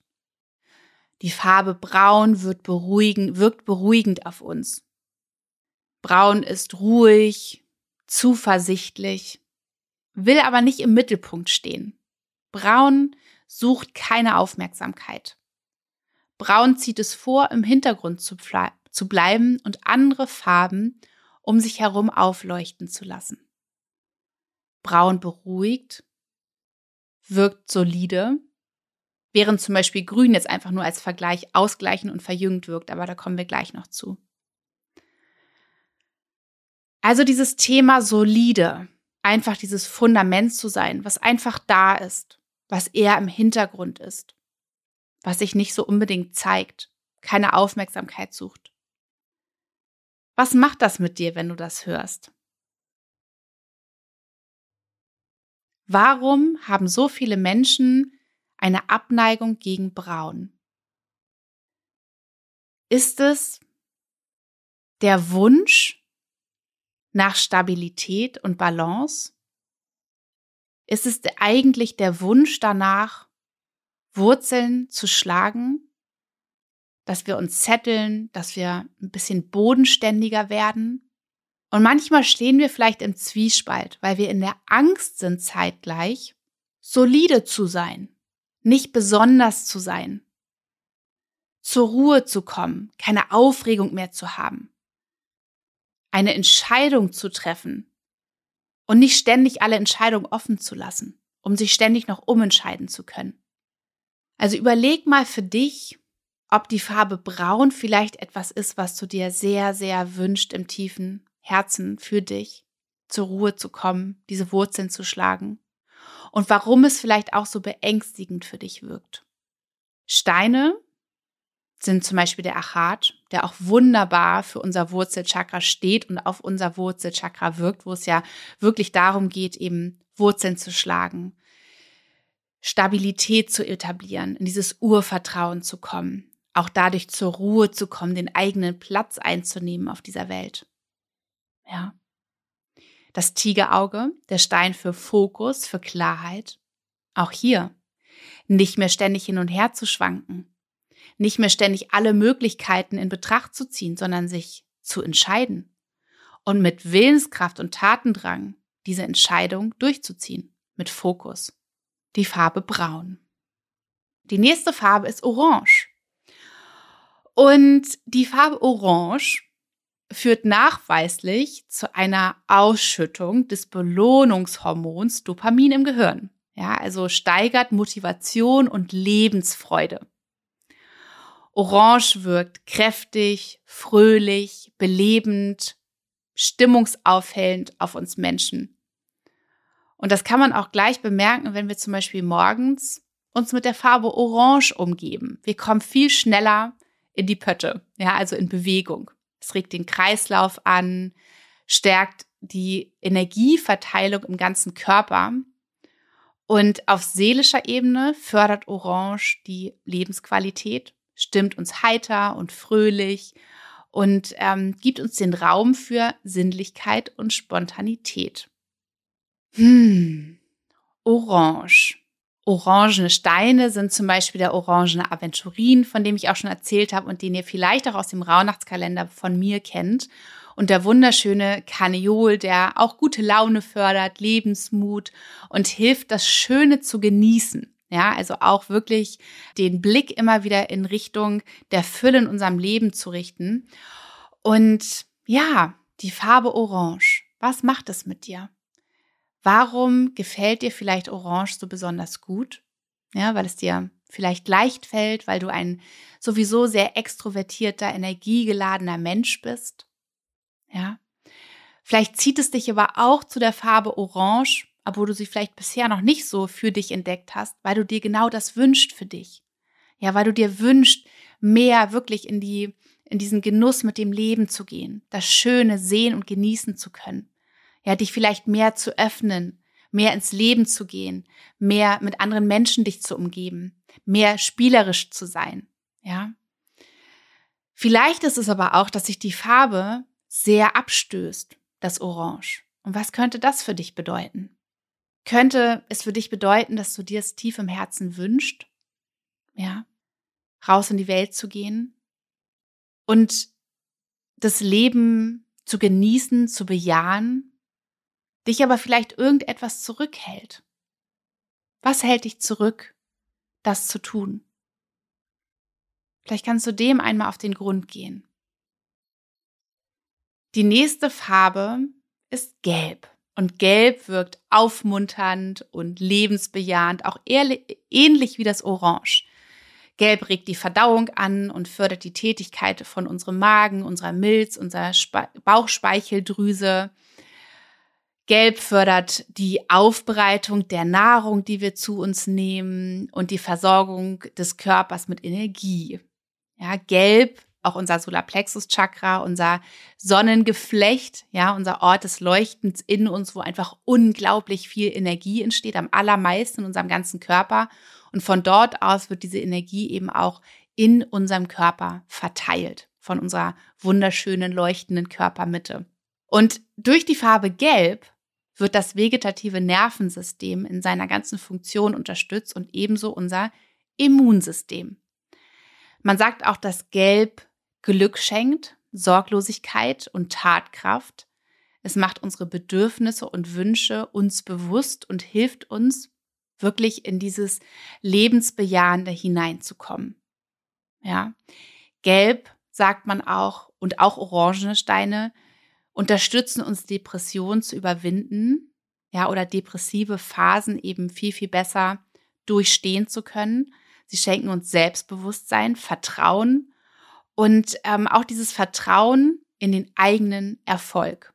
Die Farbe Braun wird beruhigen, wirkt beruhigend auf uns. Braun ist ruhig, zuversichtlich, will aber nicht im Mittelpunkt stehen. Braun sucht keine Aufmerksamkeit. Braun zieht es vor, im Hintergrund zu, zu bleiben und andere Farben um sich herum aufleuchten zu lassen. Braun beruhigt wirkt solide, während zum Beispiel Grün jetzt einfach nur als Vergleich ausgleichend und verjüngt wirkt, aber da kommen wir gleich noch zu. Also dieses Thema solide, einfach dieses Fundament zu sein, was einfach da ist, was eher im Hintergrund ist, was sich nicht so unbedingt zeigt, keine Aufmerksamkeit sucht. Was macht das mit dir, wenn du das hörst? Warum haben so viele Menschen eine Abneigung gegen Braun? Ist es der Wunsch nach Stabilität und Balance? Ist es eigentlich der Wunsch danach, Wurzeln zu schlagen, dass wir uns zetteln, dass wir ein bisschen bodenständiger werden? Und manchmal stehen wir vielleicht im Zwiespalt, weil wir in der Angst sind zeitgleich, solide zu sein, nicht besonders zu sein, zur Ruhe zu kommen, keine Aufregung mehr zu haben, eine Entscheidung zu treffen und nicht ständig alle Entscheidungen offen zu lassen, um sich ständig noch umentscheiden zu können. Also überleg mal für dich, ob die Farbe Braun vielleicht etwas ist, was du dir sehr, sehr wünscht im tiefen Herzen für dich, zur Ruhe zu kommen, diese Wurzeln zu schlagen und warum es vielleicht auch so beängstigend für dich wirkt. Steine sind zum Beispiel der Achat, der auch wunderbar für unser Wurzelchakra steht und auf unser Wurzelchakra wirkt, wo es ja wirklich darum geht, eben Wurzeln zu schlagen, Stabilität zu etablieren, in dieses Urvertrauen zu kommen, auch dadurch zur Ruhe zu kommen, den eigenen Platz einzunehmen auf dieser Welt. Ja. Das Tigerauge, der Stein für Fokus, für Klarheit. Auch hier. Nicht mehr ständig hin und her zu schwanken. Nicht mehr ständig alle Möglichkeiten in Betracht zu ziehen, sondern sich zu entscheiden. Und mit Willenskraft und Tatendrang diese Entscheidung durchzuziehen. Mit Fokus. Die Farbe Braun. Die nächste Farbe ist Orange. Und die Farbe Orange führt nachweislich zu einer Ausschüttung des Belohnungshormons Dopamin im Gehirn. Ja, also steigert Motivation und Lebensfreude. Orange wirkt kräftig, fröhlich, belebend, stimmungsaufhellend auf uns Menschen. Und das kann man auch gleich bemerken, wenn wir zum Beispiel morgens uns mit der Farbe Orange umgeben. Wir kommen viel schneller in die Pötte, ja, also in Bewegung. Es regt den Kreislauf an, stärkt die Energieverteilung im ganzen Körper. Und auf seelischer Ebene fördert Orange die Lebensqualität, stimmt uns heiter und fröhlich und ähm, gibt uns den Raum für Sinnlichkeit und Spontanität. Hm, Orange. Orangene Steine sind zum Beispiel der orangene Aventurin, von dem ich auch schon erzählt habe und den ihr vielleicht auch aus dem Rauhnachtskalender von mir kennt. Und der wunderschöne Karneol, der auch gute Laune fördert, Lebensmut und hilft, das Schöne zu genießen. Ja, also auch wirklich den Blick immer wieder in Richtung der Fülle in unserem Leben zu richten. Und ja, die Farbe Orange. Was macht es mit dir? Warum gefällt dir vielleicht Orange so besonders gut? Ja, weil es dir vielleicht leicht fällt, weil du ein sowieso sehr extrovertierter, energiegeladener Mensch bist. Ja. Vielleicht zieht es dich aber auch zu der Farbe Orange obwohl du sie vielleicht bisher noch nicht so für dich entdeckt hast, weil du dir genau das wünscht für dich. Ja, weil du dir wünscht, mehr wirklich in die, in diesen Genuss mit dem Leben zu gehen, das Schöne sehen und genießen zu können. Ja, dich vielleicht mehr zu öffnen, mehr ins Leben zu gehen, mehr mit anderen Menschen dich zu umgeben, mehr spielerisch zu sein. Ja. Vielleicht ist es aber auch, dass sich die Farbe sehr abstößt, das Orange. Und was könnte das für dich bedeuten? Könnte es für dich bedeuten, dass du dir es tief im Herzen wünscht? Ja. Raus in die Welt zu gehen und das Leben zu genießen, zu bejahen, dich aber vielleicht irgendetwas zurückhält. Was hält dich zurück, das zu tun? Vielleicht kannst du dem einmal auf den Grund gehen. Die nächste Farbe ist Gelb. Und Gelb wirkt aufmunternd und lebensbejahend, auch ähnlich wie das Orange. Gelb regt die Verdauung an und fördert die Tätigkeit von unserem Magen, unserer Milz, unserer Spe Bauchspeicheldrüse. Gelb fördert die Aufbereitung der Nahrung, die wir zu uns nehmen und die Versorgung des Körpers mit Energie. Ja, gelb auch unser Solarplexus-Chakra, unser Sonnengeflecht, ja, unser Ort des Leuchtens in uns, wo einfach unglaublich viel Energie entsteht, am allermeisten in unserem ganzen Körper. Und von dort aus wird diese Energie eben auch in unserem Körper verteilt, von unserer wunderschönen, leuchtenden Körpermitte. Und durch die Farbe Gelb wird das vegetative Nervensystem in seiner ganzen Funktion unterstützt und ebenso unser Immunsystem. Man sagt auch, dass Gelb Glück schenkt, Sorglosigkeit und Tatkraft. Es macht unsere Bedürfnisse und Wünsche uns bewusst und hilft uns, wirklich in dieses Lebensbejahende hineinzukommen. Ja. Gelb sagt man auch und auch orangene Steine unterstützen uns Depressionen zu überwinden, ja, oder depressive Phasen eben viel, viel besser durchstehen zu können. Sie schenken uns Selbstbewusstsein, Vertrauen und ähm, auch dieses Vertrauen in den eigenen Erfolg.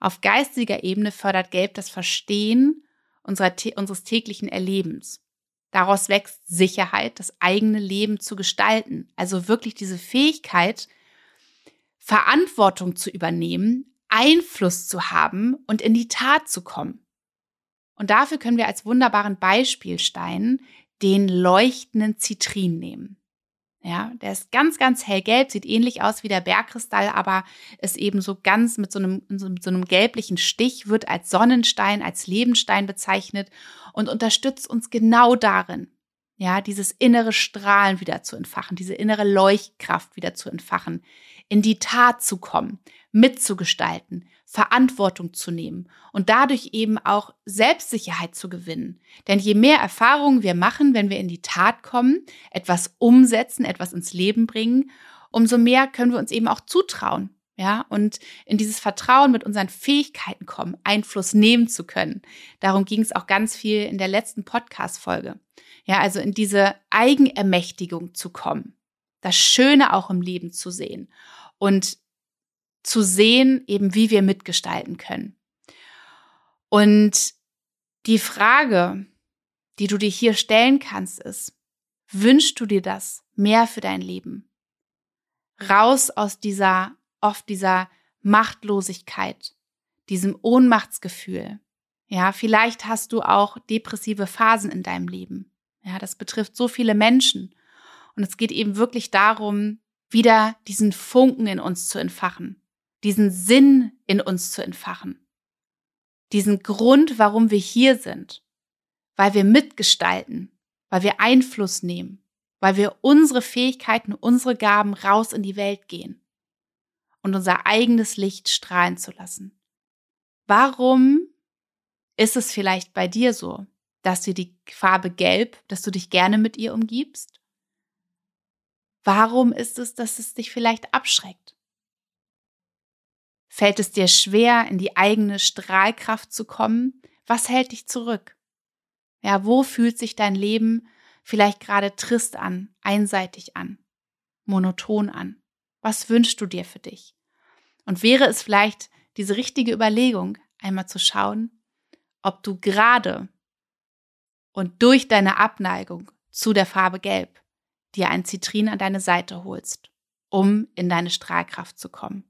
Auf geistiger Ebene fördert Gelb das Verstehen unserer, unseres täglichen Erlebens. Daraus wächst Sicherheit, das eigene Leben zu gestalten. Also wirklich diese Fähigkeit, Verantwortung zu übernehmen, Einfluss zu haben und in die Tat zu kommen. Und dafür können wir als wunderbaren Beispielstein den leuchtenden Zitrin nehmen. Ja, der ist ganz, ganz hellgelb, sieht ähnlich aus wie der Bergkristall, aber ist eben so ganz mit so einem, so, einem gelblichen Stich, wird als Sonnenstein, als Lebenstein bezeichnet und unterstützt uns genau darin, ja, dieses innere Strahlen wieder zu entfachen, diese innere Leuchtkraft wieder zu entfachen, in die Tat zu kommen, mitzugestalten, Verantwortung zu nehmen und dadurch eben auch Selbstsicherheit zu gewinnen. Denn je mehr Erfahrungen wir machen, wenn wir in die Tat kommen, etwas umsetzen, etwas ins Leben bringen, umso mehr können wir uns eben auch zutrauen. Ja, und in dieses Vertrauen mit unseren Fähigkeiten kommen, Einfluss nehmen zu können. Darum ging es auch ganz viel in der letzten Podcast-Folge. Ja, also in diese Eigenermächtigung zu kommen. Das Schöne auch im Leben zu sehen. Und zu sehen, eben wie wir mitgestalten können. Und die Frage, die du dir hier stellen kannst, ist, wünschst du dir das mehr für dein Leben? Raus aus dieser, oft dieser Machtlosigkeit, diesem Ohnmachtsgefühl. Ja, vielleicht hast du auch depressive Phasen in deinem Leben. Ja, das betrifft so viele Menschen. Und es geht eben wirklich darum, wieder diesen Funken in uns zu entfachen diesen Sinn in uns zu entfachen. Diesen Grund, warum wir hier sind. Weil wir mitgestalten, weil wir Einfluss nehmen, weil wir unsere Fähigkeiten, unsere Gaben raus in die Welt gehen und unser eigenes Licht strahlen zu lassen. Warum ist es vielleicht bei dir so, dass dir die Farbe gelb, dass du dich gerne mit ihr umgibst? Warum ist es, dass es dich vielleicht abschreckt? Fällt es dir schwer, in die eigene Strahlkraft zu kommen? Was hält dich zurück? Ja, wo fühlt sich dein Leben vielleicht gerade trist an, einseitig an, monoton an? Was wünschst du dir für dich? Und wäre es vielleicht diese richtige Überlegung, einmal zu schauen, ob du gerade und durch deine Abneigung zu der Farbe Gelb dir ein Zitrin an deine Seite holst, um in deine Strahlkraft zu kommen.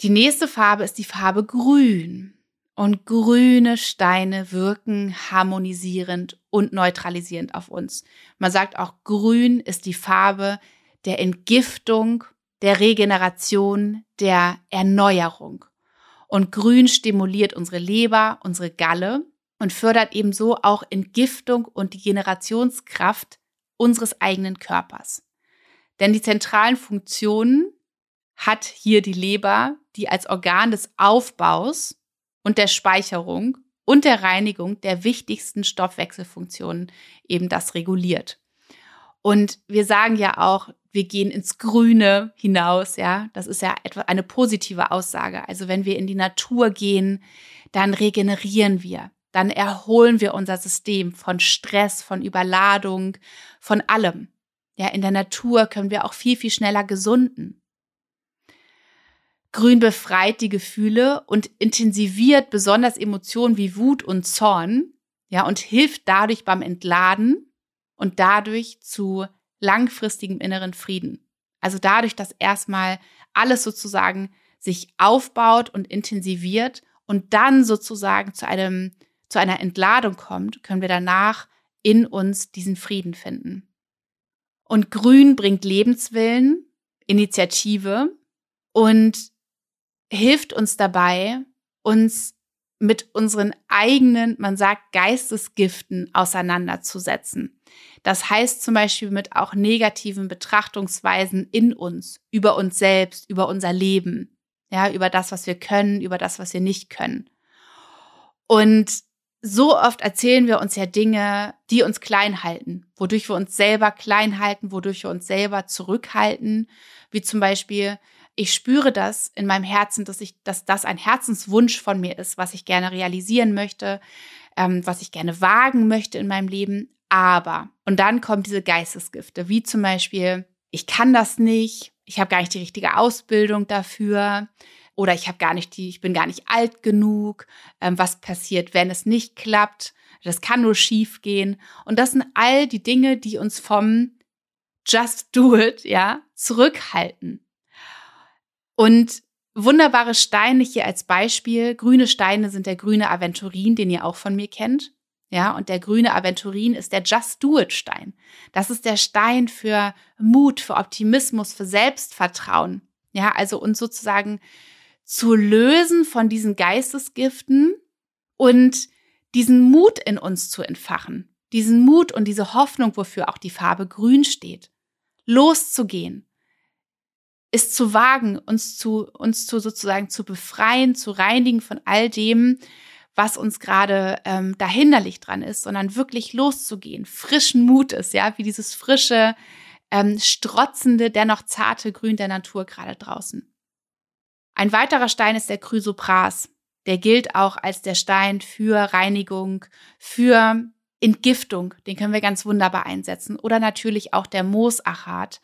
Die nächste Farbe ist die Farbe Grün. Und grüne Steine wirken harmonisierend und neutralisierend auf uns. Man sagt auch, grün ist die Farbe der Entgiftung, der Regeneration, der Erneuerung. Und grün stimuliert unsere Leber, unsere Galle und fördert ebenso auch Entgiftung und die Generationskraft unseres eigenen Körpers. Denn die zentralen Funktionen hat hier die Leber, die als Organ des Aufbaus und der Speicherung und der Reinigung der wichtigsten Stoffwechselfunktionen eben das reguliert. Und wir sagen ja auch, wir gehen ins Grüne hinaus, ja. Das ist ja etwa eine positive Aussage. Also wenn wir in die Natur gehen, dann regenerieren wir dann erholen wir unser System von Stress, von Überladung, von allem. Ja, in der Natur können wir auch viel, viel schneller gesunden. Grün befreit die Gefühle und intensiviert besonders Emotionen wie Wut und Zorn, ja, und hilft dadurch beim Entladen und dadurch zu langfristigem inneren Frieden. Also dadurch, dass erstmal alles sozusagen sich aufbaut und intensiviert und dann sozusagen zu einem zu einer Entladung kommt, können wir danach in uns diesen Frieden finden. Und Grün bringt Lebenswillen, Initiative und hilft uns dabei, uns mit unseren eigenen, man sagt, Geistesgiften auseinanderzusetzen. Das heißt zum Beispiel mit auch negativen Betrachtungsweisen in uns, über uns selbst, über unser Leben, ja, über das, was wir können, über das, was wir nicht können. Und so oft erzählen wir uns ja Dinge, die uns klein halten, wodurch wir uns selber klein halten, wodurch wir uns selber zurückhalten, wie zum Beispiel, ich spüre das in meinem Herzen, dass ich, dass das ein Herzenswunsch von mir ist, was ich gerne realisieren möchte, ähm, was ich gerne wagen möchte in meinem Leben. Aber, und dann kommen diese Geistesgifte, wie zum Beispiel, ich kann das nicht, ich habe gar nicht die richtige Ausbildung dafür, oder ich habe gar nicht die, ich bin gar nicht alt genug. Ähm, was passiert, wenn es nicht klappt? Das kann nur schief gehen. Und das sind all die Dinge, die uns vom Just Do It, ja, zurückhalten. Und wunderbare Steine hier als Beispiel. Grüne Steine sind der grüne Aventurin, den ihr auch von mir kennt. Ja, und der grüne Aventurin ist der Just Do It Stein. Das ist der Stein für Mut, für Optimismus, für Selbstvertrauen. Ja, also uns sozusagen zu lösen von diesen Geistesgiften und diesen Mut in uns zu entfachen. Diesen Mut und diese Hoffnung, wofür auch die Farbe grün steht. Loszugehen. ist zu wagen, uns zu, uns zu sozusagen zu befreien, zu reinigen von all dem, was uns gerade ähm, da hinderlich dran ist, sondern wirklich loszugehen, frischen Mutes, ja, wie dieses frische, ähm, strotzende, dennoch zarte Grün der Natur gerade draußen. Ein weiterer Stein ist der Chrysopras. Der gilt auch als der Stein für Reinigung, für Entgiftung. Den können wir ganz wunderbar einsetzen. Oder natürlich auch der Moosachat,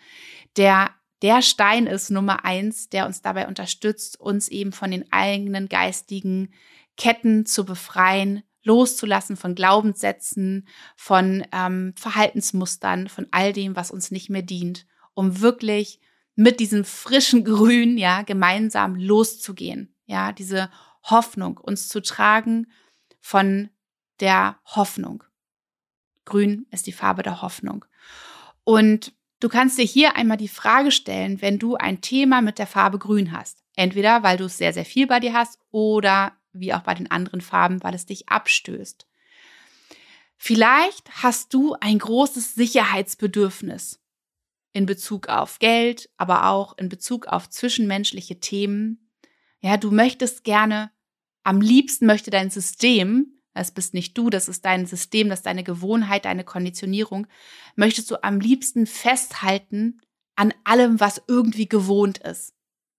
der der Stein ist Nummer eins, der uns dabei unterstützt, uns eben von den eigenen geistigen Ketten zu befreien, loszulassen von Glaubenssätzen, von ähm, Verhaltensmustern, von all dem, was uns nicht mehr dient, um wirklich mit diesem frischen Grün, ja, gemeinsam loszugehen. Ja, diese Hoffnung, uns zu tragen von der Hoffnung. Grün ist die Farbe der Hoffnung. Und du kannst dir hier einmal die Frage stellen, wenn du ein Thema mit der Farbe Grün hast. Entweder weil du es sehr, sehr viel bei dir hast oder wie auch bei den anderen Farben, weil es dich abstößt. Vielleicht hast du ein großes Sicherheitsbedürfnis in Bezug auf Geld, aber auch in Bezug auf zwischenmenschliche Themen. Ja, du möchtest gerne, am liebsten möchte dein System, das bist nicht du, das ist dein System, das ist deine Gewohnheit, deine Konditionierung, möchtest du am liebsten festhalten an allem, was irgendwie gewohnt ist.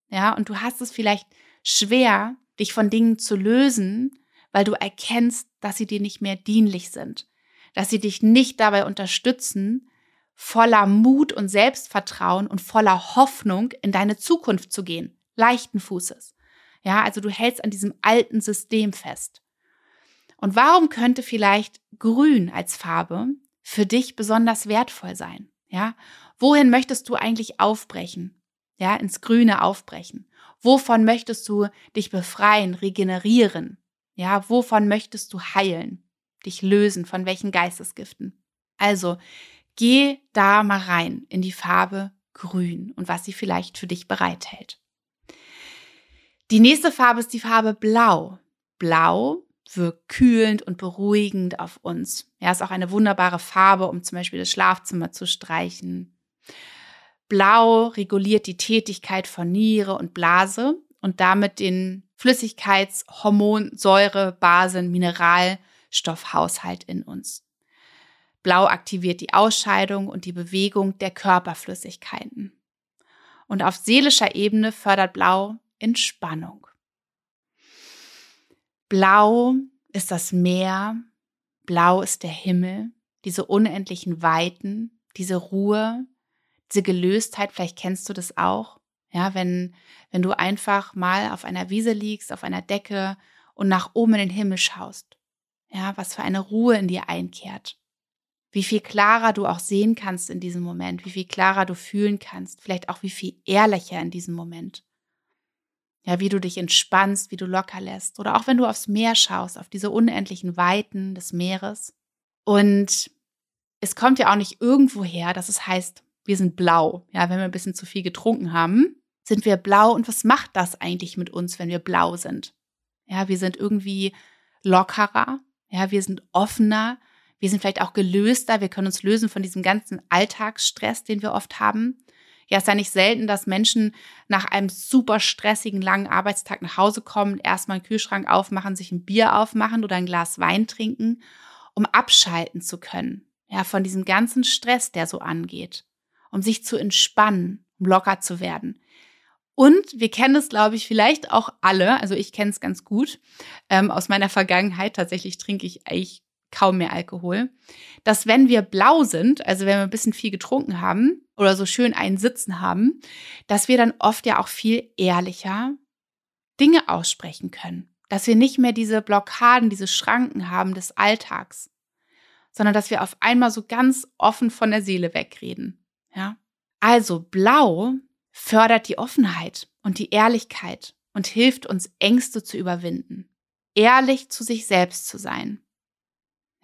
Ja, und du hast es vielleicht schwer, dich von Dingen zu lösen, weil du erkennst, dass sie dir nicht mehr dienlich sind, dass sie dich nicht dabei unterstützen, voller Mut und Selbstvertrauen und voller Hoffnung in deine Zukunft zu gehen, leichten Fußes. Ja, also du hältst an diesem alten System fest. Und warum könnte vielleicht Grün als Farbe für dich besonders wertvoll sein? Ja, wohin möchtest du eigentlich aufbrechen? Ja, ins Grüne aufbrechen. Wovon möchtest du dich befreien, regenerieren? Ja, wovon möchtest du heilen, dich lösen, von welchen Geistesgiften? Also, geh da mal rein in die Farbe Grün und was sie vielleicht für dich bereithält. Die nächste Farbe ist die Farbe Blau. Blau wirkt kühlend und beruhigend auf uns. Ja, ist auch eine wunderbare Farbe, um zum Beispiel das Schlafzimmer zu streichen. Blau reguliert die Tätigkeit von Niere und Blase und damit den Flüssigkeits-, Hormon-, Säure-, Basen-, Mineralstoffhaushalt in uns. Blau aktiviert die Ausscheidung und die Bewegung der Körperflüssigkeiten. Und auf seelischer Ebene fördert Blau Entspannung. Blau ist das Meer, blau ist der Himmel, diese unendlichen Weiten, diese Ruhe, diese Gelöstheit, vielleicht kennst du das auch. Ja, wenn, wenn du einfach mal auf einer Wiese liegst, auf einer Decke und nach oben in den Himmel schaust. Ja, was für eine Ruhe in dir einkehrt. Wie viel klarer du auch sehen kannst in diesem Moment, wie viel klarer du fühlen kannst, vielleicht auch wie viel ehrlicher in diesem Moment. Ja, wie du dich entspannst, wie du locker lässt. Oder auch wenn du aufs Meer schaust, auf diese unendlichen Weiten des Meeres. Und es kommt ja auch nicht irgendwo her, dass es heißt, wir sind blau. Ja, wenn wir ein bisschen zu viel getrunken haben, sind wir blau und was macht das eigentlich mit uns, wenn wir blau sind? Ja, wir sind irgendwie lockerer, ja, wir sind offener, wir sind vielleicht auch gelöster, wir können uns lösen von diesem ganzen Alltagsstress, den wir oft haben. Ja, es ist ja nicht selten, dass Menschen nach einem super stressigen, langen Arbeitstag nach Hause kommen, erstmal einen Kühlschrank aufmachen, sich ein Bier aufmachen oder ein Glas Wein trinken, um abschalten zu können. Ja, von diesem ganzen Stress, der so angeht. Um sich zu entspannen, um locker zu werden. Und wir kennen es, glaube ich, vielleicht auch alle, also ich kenne es ganz gut ähm, aus meiner Vergangenheit. Tatsächlich trinke ich eigentlich kaum mehr Alkohol. Dass wenn wir blau sind, also wenn wir ein bisschen viel getrunken haben oder so schön einen Sitzen haben, dass wir dann oft ja auch viel ehrlicher Dinge aussprechen können. Dass wir nicht mehr diese Blockaden, diese Schranken haben des Alltags, sondern dass wir auf einmal so ganz offen von der Seele wegreden. Ja? Also blau fördert die Offenheit und die Ehrlichkeit und hilft uns, Ängste zu überwinden, ehrlich zu sich selbst zu sein.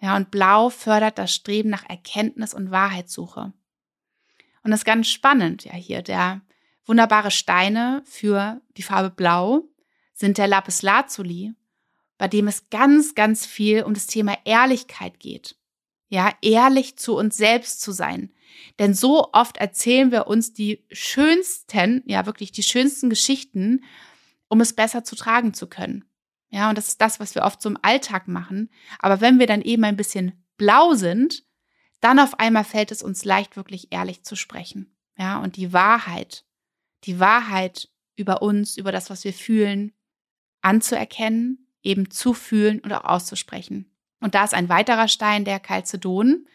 Ja, und blau fördert das Streben nach Erkenntnis und Wahrheitssuche. Und das ist ganz spannend, ja, hier der wunderbare Steine für die Farbe blau sind der Lapis Lazuli, bei dem es ganz, ganz viel um das Thema Ehrlichkeit geht. Ja, ehrlich zu uns selbst zu sein, denn so oft erzählen wir uns die schönsten, ja wirklich die schönsten Geschichten, um es besser zu tragen zu können. Ja, und das ist das, was wir oft im Alltag machen. Aber wenn wir dann eben ein bisschen blau sind, dann auf einmal fällt es uns leicht, wirklich ehrlich zu sprechen. Ja, und die Wahrheit, die Wahrheit über uns, über das, was wir fühlen, anzuerkennen, eben zu fühlen und auch auszusprechen. Und da ist ein weiterer Stein, der Calcedon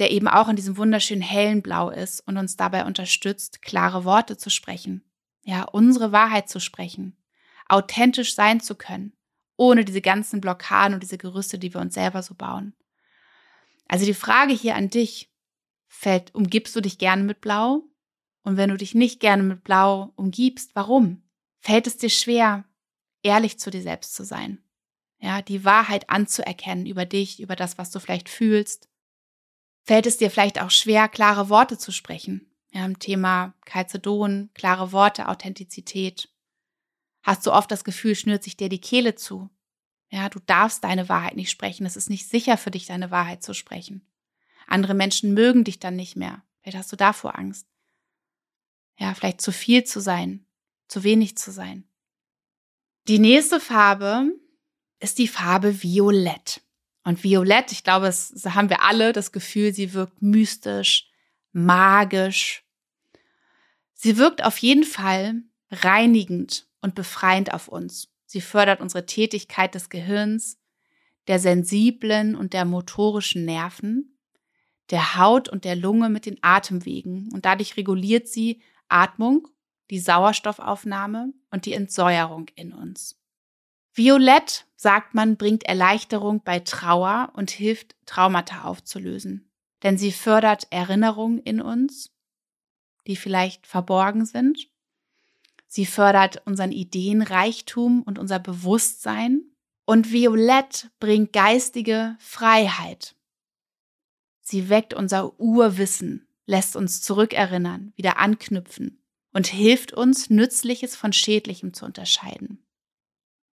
der eben auch in diesem wunderschönen hellen Blau ist und uns dabei unterstützt, klare Worte zu sprechen. Ja, unsere Wahrheit zu sprechen, authentisch sein zu können, ohne diese ganzen Blockaden und diese Gerüste, die wir uns selber so bauen. Also die Frage hier an dich, fällt, umgibst du dich gerne mit Blau? Und wenn du dich nicht gerne mit Blau umgibst, warum? Fällt es dir schwer, ehrlich zu dir selbst zu sein? Ja, die Wahrheit anzuerkennen über dich, über das, was du vielleicht fühlst, Fällt es dir vielleicht auch schwer, klare Worte zu sprechen? Ja, im Thema Calcedon, klare Worte, Authentizität. Hast du oft das Gefühl, schnürt sich dir die Kehle zu? Ja, du darfst deine Wahrheit nicht sprechen. Es ist nicht sicher für dich, deine Wahrheit zu sprechen. Andere Menschen mögen dich dann nicht mehr. Vielleicht hast du davor Angst. Ja, vielleicht zu viel zu sein, zu wenig zu sein. Die nächste Farbe ist die Farbe Violett. Und Violett, ich glaube, es haben wir alle das Gefühl, sie wirkt mystisch, magisch. Sie wirkt auf jeden Fall reinigend und befreiend auf uns. Sie fördert unsere Tätigkeit des Gehirns, der sensiblen und der motorischen Nerven, der Haut und der Lunge mit den Atemwegen und dadurch reguliert sie Atmung, die Sauerstoffaufnahme und die Entsäuerung in uns. Violett, sagt man, bringt Erleichterung bei Trauer und hilft, Traumata aufzulösen. Denn sie fördert Erinnerungen in uns, die vielleicht verborgen sind. Sie fördert unseren Ideenreichtum und unser Bewusstsein. Und Violett bringt geistige Freiheit. Sie weckt unser Urwissen, lässt uns zurückerinnern, wieder anknüpfen und hilft uns, Nützliches von Schädlichem zu unterscheiden.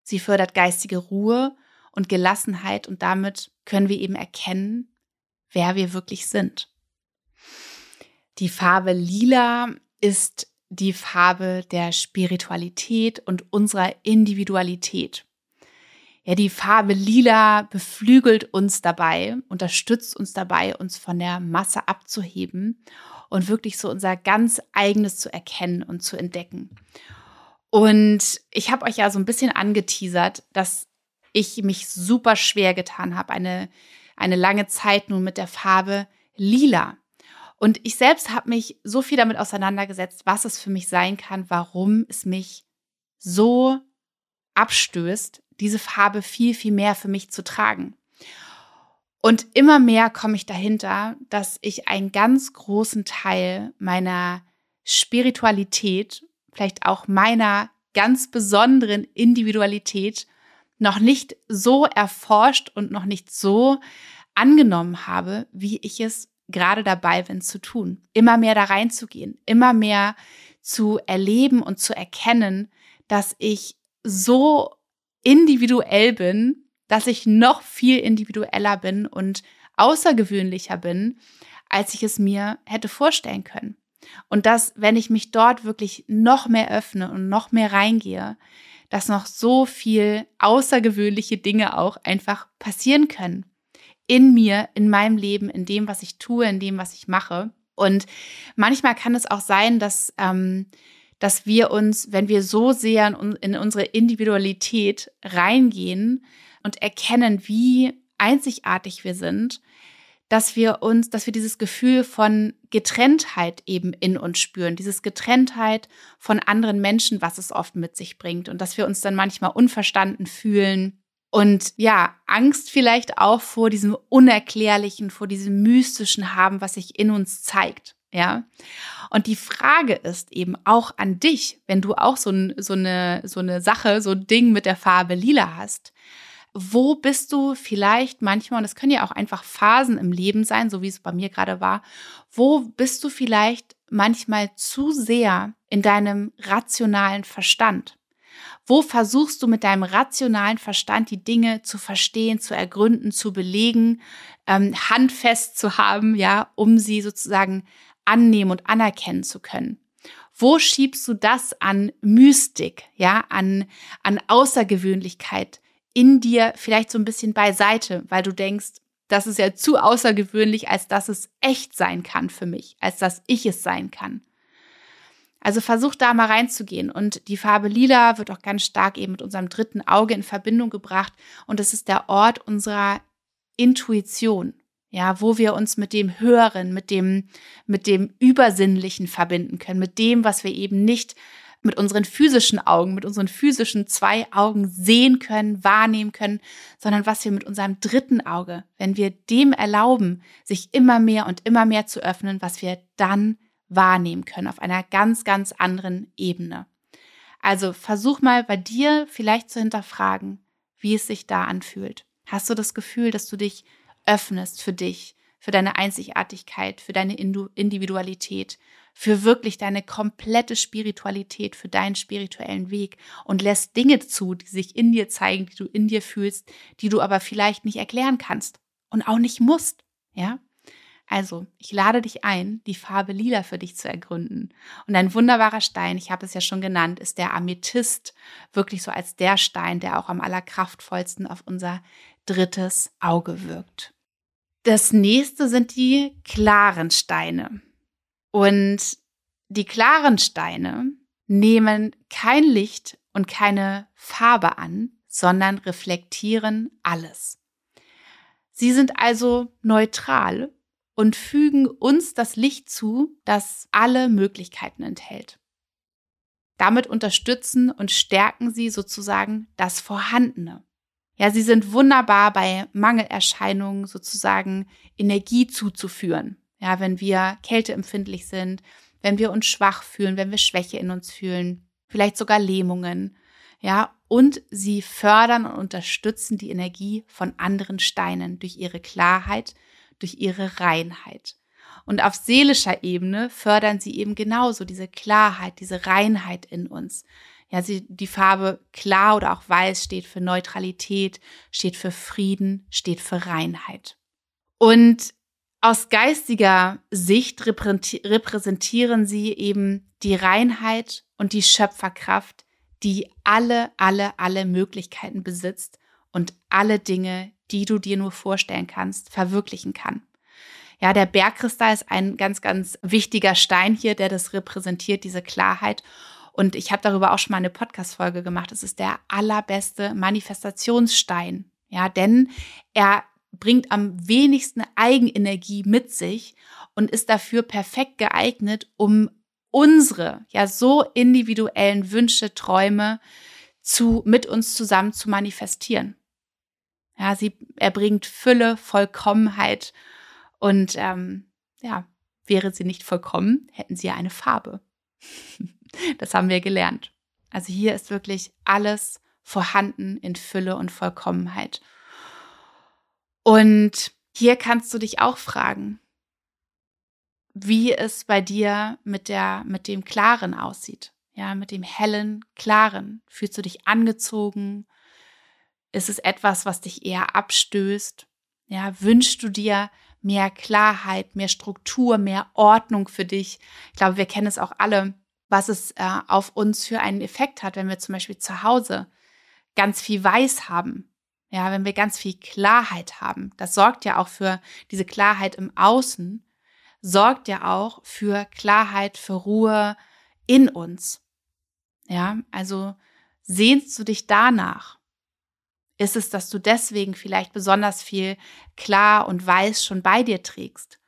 Sie fördert geistige Ruhe und Gelassenheit und damit können wir eben erkennen, wer wir wirklich sind. Die Farbe Lila ist die Farbe der Spiritualität und unserer Individualität. Ja, die Farbe Lila beflügelt uns dabei, unterstützt uns dabei, uns von der Masse abzuheben und wirklich so unser ganz eigenes zu erkennen und zu entdecken. Und ich habe euch ja so ein bisschen angeteasert, dass ich mich super schwer getan habe, eine, eine lange Zeit nun mit der Farbe Lila. Und ich selbst habe mich so viel damit auseinandergesetzt, was es für mich sein kann, warum es mich so abstößt, diese Farbe viel, viel mehr für mich zu tragen. Und immer mehr komme ich dahinter, dass ich einen ganz großen Teil meiner Spiritualität, vielleicht auch meiner ganz besonderen Individualität noch nicht so erforscht und noch nicht so angenommen habe, wie ich es gerade dabei bin zu tun. Immer mehr da reinzugehen, immer mehr zu erleben und zu erkennen, dass ich so individuell bin, dass ich noch viel individueller bin und außergewöhnlicher bin, als ich es mir hätte vorstellen können. Und dass, wenn ich mich dort wirklich noch mehr öffne und noch mehr reingehe, dass noch so viel außergewöhnliche Dinge auch einfach passieren können in mir, in meinem Leben, in dem, was ich tue, in dem, was ich mache. Und manchmal kann es auch sein, dass, ähm, dass wir uns, wenn wir so sehr in, in unsere Individualität reingehen und erkennen, wie einzigartig wir sind, dass wir uns, dass wir dieses Gefühl von Getrenntheit eben in uns spüren, dieses Getrenntheit von anderen Menschen, was es oft mit sich bringt und dass wir uns dann manchmal unverstanden fühlen und ja, Angst vielleicht auch vor diesem Unerklärlichen, vor diesem Mystischen haben, was sich in uns zeigt. Ja. Und die Frage ist eben auch an dich, wenn du auch so, so, eine, so eine Sache, so ein Ding mit der Farbe lila hast. Wo bist du vielleicht manchmal, und es können ja auch einfach Phasen im Leben sein, so wie es bei mir gerade war, wo bist du vielleicht manchmal zu sehr in deinem rationalen Verstand? Wo versuchst du mit deinem rationalen Verstand die Dinge zu verstehen, zu ergründen, zu belegen, ähm, handfest zu haben, ja, um sie sozusagen annehmen und anerkennen zu können? Wo schiebst du das an Mystik, ja, an, an Außergewöhnlichkeit in dir vielleicht so ein bisschen beiseite, weil du denkst, das ist ja zu außergewöhnlich, als dass es echt sein kann für mich, als dass ich es sein kann. Also versuch da mal reinzugehen. Und die Farbe Lila wird auch ganz stark eben mit unserem dritten Auge in Verbindung gebracht. Und es ist der Ort unserer Intuition. Ja, wo wir uns mit dem Höheren, mit dem, mit dem Übersinnlichen verbinden können, mit dem, was wir eben nicht mit unseren physischen Augen, mit unseren physischen zwei Augen sehen können, wahrnehmen können, sondern was wir mit unserem dritten Auge, wenn wir dem erlauben, sich immer mehr und immer mehr zu öffnen, was wir dann wahrnehmen können auf einer ganz, ganz anderen Ebene. Also versuch mal bei dir vielleicht zu hinterfragen, wie es sich da anfühlt. Hast du das Gefühl, dass du dich öffnest für dich, für deine Einzigartigkeit, für deine Individualität, für wirklich deine komplette Spiritualität, für deinen spirituellen Weg und lässt Dinge zu, die sich in dir zeigen, die du in dir fühlst, die du aber vielleicht nicht erklären kannst und auch nicht musst, ja? Also, ich lade dich ein, die Farbe Lila für dich zu ergründen. Und ein wunderbarer Stein, ich habe es ja schon genannt, ist der Amethyst, wirklich so als der Stein, der auch am allerkraftvollsten auf unser drittes Auge wirkt. Das nächste sind die klaren Steine. Und die klaren Steine nehmen kein Licht und keine Farbe an, sondern reflektieren alles. Sie sind also neutral und fügen uns das Licht zu, das alle Möglichkeiten enthält. Damit unterstützen und stärken sie sozusagen das Vorhandene. Ja, sie sind wunderbar bei Mangelerscheinungen sozusagen Energie zuzuführen. Ja, wenn wir kälteempfindlich sind, wenn wir uns schwach fühlen, wenn wir Schwäche in uns fühlen, vielleicht sogar Lähmungen. Ja, und sie fördern und unterstützen die Energie von anderen Steinen durch ihre Klarheit, durch ihre Reinheit. Und auf seelischer Ebene fördern sie eben genauso diese Klarheit, diese Reinheit in uns. Ja, sie, die Farbe klar oder auch weiß steht für Neutralität, steht für Frieden, steht für Reinheit. Und aus geistiger Sicht repräsentieren sie eben die Reinheit und die Schöpferkraft, die alle, alle, alle Möglichkeiten besitzt und alle Dinge, die du dir nur vorstellen kannst, verwirklichen kann. Ja, der Bergkristall ist ein ganz, ganz wichtiger Stein hier, der das repräsentiert, diese Klarheit. Und ich habe darüber auch schon mal eine Podcast-Folge gemacht. Es ist der allerbeste Manifestationsstein. Ja, denn er bringt am wenigsten Eigenenergie mit sich und ist dafür perfekt geeignet, um unsere ja so individuellen Wünsche, Träume zu mit uns zusammen zu manifestieren. Ja, sie erbringt Fülle, Vollkommenheit und ähm, ja, wäre sie nicht vollkommen, hätten sie ja eine Farbe. das haben wir gelernt. Also hier ist wirklich alles vorhanden in Fülle und Vollkommenheit. Und hier kannst du dich auch fragen, wie es bei dir mit der, mit dem Klaren aussieht. Ja, mit dem hellen, klaren. Fühlst du dich angezogen? Ist es etwas, was dich eher abstößt? Ja, wünschst du dir mehr Klarheit, mehr Struktur, mehr Ordnung für dich? Ich glaube, wir kennen es auch alle, was es äh, auf uns für einen Effekt hat, wenn wir zum Beispiel zu Hause ganz viel Weiß haben. Ja, wenn wir ganz viel Klarheit haben, das sorgt ja auch für diese Klarheit im Außen, sorgt ja auch für Klarheit, für Ruhe in uns. Ja, also sehnst du dich danach? Ist es, dass du deswegen vielleicht besonders viel klar und weiß schon bei dir trägst?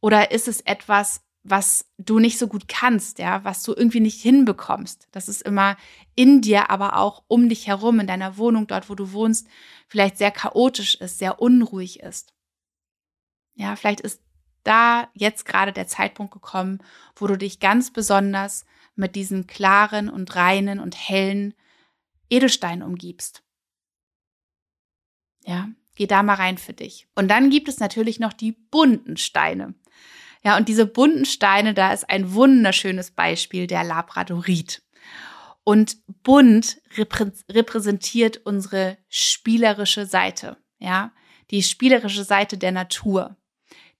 Oder ist es etwas, was du nicht so gut kannst, ja, was du irgendwie nicht hinbekommst. Das ist immer in dir, aber auch um dich herum, in deiner Wohnung, dort, wo du wohnst, vielleicht sehr chaotisch ist, sehr unruhig ist. Ja, vielleicht ist da jetzt gerade der Zeitpunkt gekommen, wo du dich ganz besonders mit diesen klaren und reinen und hellen Edelsteinen umgibst. Ja, geh da mal rein für dich. Und dann gibt es natürlich noch die bunten Steine. Ja, und diese bunten Steine, da ist ein wunderschönes Beispiel der Labradorit. Und bunt repräsentiert unsere spielerische Seite, ja, die spielerische Seite der Natur.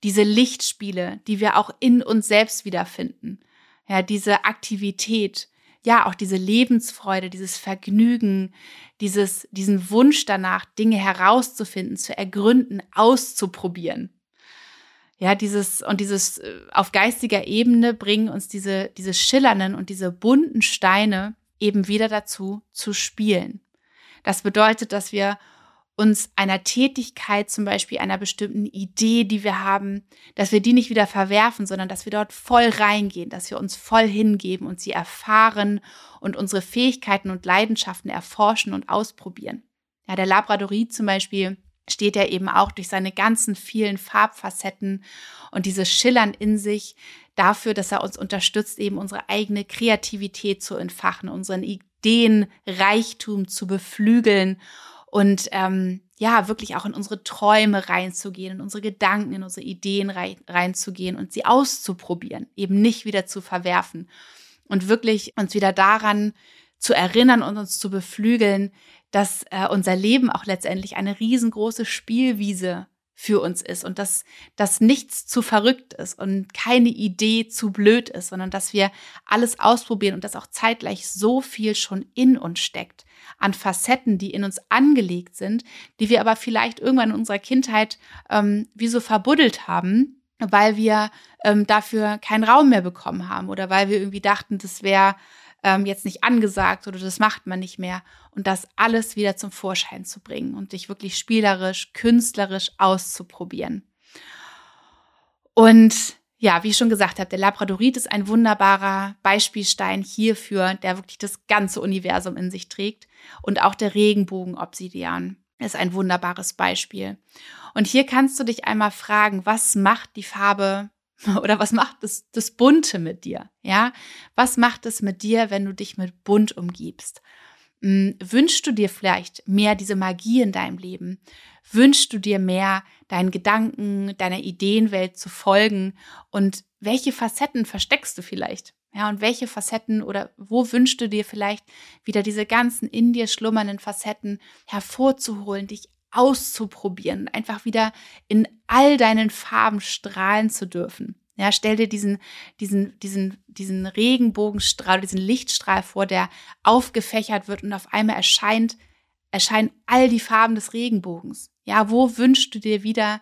Diese Lichtspiele, die wir auch in uns selbst wiederfinden. Ja, diese Aktivität, ja, auch diese Lebensfreude, dieses Vergnügen, dieses, diesen Wunsch danach, Dinge herauszufinden, zu ergründen, auszuprobieren. Ja, dieses und dieses äh, auf geistiger Ebene bringen uns diese, diese schillernden und diese bunten Steine eben wieder dazu zu spielen. Das bedeutet, dass wir uns einer Tätigkeit, zum Beispiel einer bestimmten Idee, die wir haben, dass wir die nicht wieder verwerfen, sondern dass wir dort voll reingehen, dass wir uns voll hingeben und sie erfahren und unsere Fähigkeiten und Leidenschaften erforschen und ausprobieren. Ja, der Labradorit zum Beispiel steht er eben auch durch seine ganzen vielen Farbfacetten und dieses Schillern in sich dafür, dass er uns unterstützt, eben unsere eigene Kreativität zu entfachen, unseren Ideenreichtum zu beflügeln und ähm, ja, wirklich auch in unsere Träume reinzugehen, in unsere Gedanken, in unsere Ideen rein, reinzugehen und sie auszuprobieren, eben nicht wieder zu verwerfen. Und wirklich uns wieder daran zu erinnern und uns zu beflügeln, dass äh, unser Leben auch letztendlich eine riesengroße Spielwiese für uns ist und dass, dass nichts zu verrückt ist und keine Idee zu blöd ist, sondern dass wir alles ausprobieren und dass auch zeitgleich so viel schon in uns steckt an Facetten, die in uns angelegt sind, die wir aber vielleicht irgendwann in unserer Kindheit ähm, wie so verbuddelt haben, weil wir ähm, dafür keinen Raum mehr bekommen haben oder weil wir irgendwie dachten, das wäre ähm, jetzt nicht angesagt oder das macht man nicht mehr. Und das alles wieder zum Vorschein zu bringen und dich wirklich spielerisch, künstlerisch auszuprobieren. Und ja, wie ich schon gesagt habe, der Labradorit ist ein wunderbarer Beispielstein hierfür, der wirklich das ganze Universum in sich trägt. Und auch der Regenbogenobsidian ist ein wunderbares Beispiel. Und hier kannst du dich einmal fragen, was macht die Farbe oder was macht das, das Bunte mit dir? Ja, was macht es mit dir, wenn du dich mit Bunt umgibst? Hm, wünschst du dir vielleicht mehr diese Magie in deinem Leben? Wünschst du dir mehr deinen Gedanken, deiner Ideenwelt zu folgen? Und welche Facetten versteckst du vielleicht? Ja, und welche Facetten oder wo wünschst du dir vielleicht wieder diese ganzen in dir schlummernden Facetten hervorzuholen, dich auszuprobieren, einfach wieder in all deinen Farben strahlen zu dürfen. Ja, stell dir diesen, diesen, diesen, diesen Regenbogenstrahl, diesen Lichtstrahl vor, der aufgefächert wird und auf einmal erscheint, erscheinen all die Farben des Regenbogens. Ja, wo wünschst du dir wieder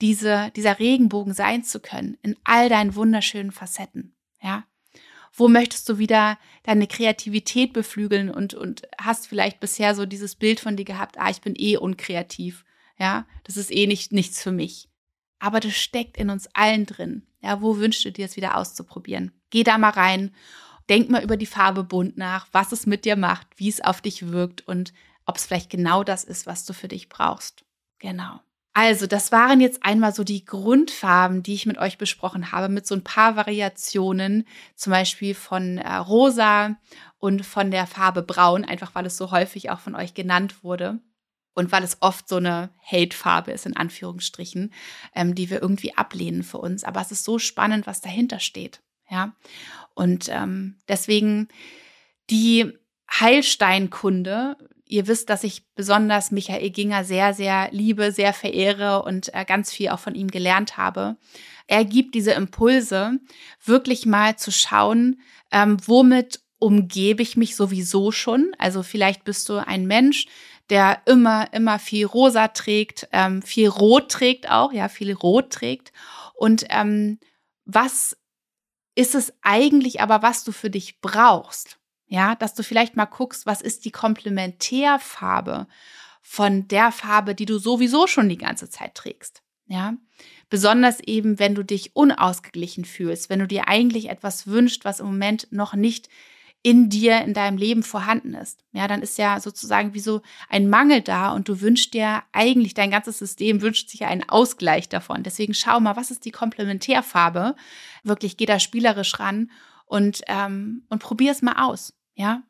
diese, dieser Regenbogen sein zu können? In all deinen wunderschönen Facetten. Ja. Wo möchtest du wieder deine Kreativität beflügeln und, und hast vielleicht bisher so dieses Bild von dir gehabt, ah, ich bin eh unkreativ. Ja, das ist eh nicht, nichts für mich. Aber das steckt in uns allen drin. Ja, wo wünschst du dir es wieder auszuprobieren? Geh da mal rein, denk mal über die Farbe bunt nach, was es mit dir macht, wie es auf dich wirkt und ob es vielleicht genau das ist, was du für dich brauchst. Genau. Also, das waren jetzt einmal so die Grundfarben, die ich mit euch besprochen habe, mit so ein paar Variationen, zum Beispiel von äh, rosa und von der Farbe braun, einfach weil es so häufig auch von euch genannt wurde und weil es oft so eine Hate-Farbe ist, in Anführungsstrichen, ähm, die wir irgendwie ablehnen für uns. Aber es ist so spannend, was dahinter steht. Ja. Und ähm, deswegen die Heilsteinkunde, ihr wisst, dass ich besonders Michael Ginger sehr, sehr liebe, sehr verehre und äh, ganz viel auch von ihm gelernt habe. Er gibt diese Impulse, wirklich mal zu schauen, ähm, womit umgebe ich mich sowieso schon. Also vielleicht bist du ein Mensch, der immer, immer viel rosa trägt, ähm, viel rot trägt auch, ja, viel rot trägt. Und ähm, was ist es eigentlich aber, was du für dich brauchst? Ja, dass du vielleicht mal guckst, was ist die Komplementärfarbe von der Farbe, die du sowieso schon die ganze Zeit trägst. Ja, besonders eben, wenn du dich unausgeglichen fühlst, wenn du dir eigentlich etwas wünschst, was im Moment noch nicht in dir, in deinem Leben vorhanden ist. Ja, dann ist ja sozusagen wie so ein Mangel da und du wünschst dir eigentlich, dein ganzes System wünscht sich einen Ausgleich davon. Deswegen schau mal, was ist die Komplementärfarbe? Wirklich, geh da spielerisch ran und, ähm, und probier es mal aus. Ja,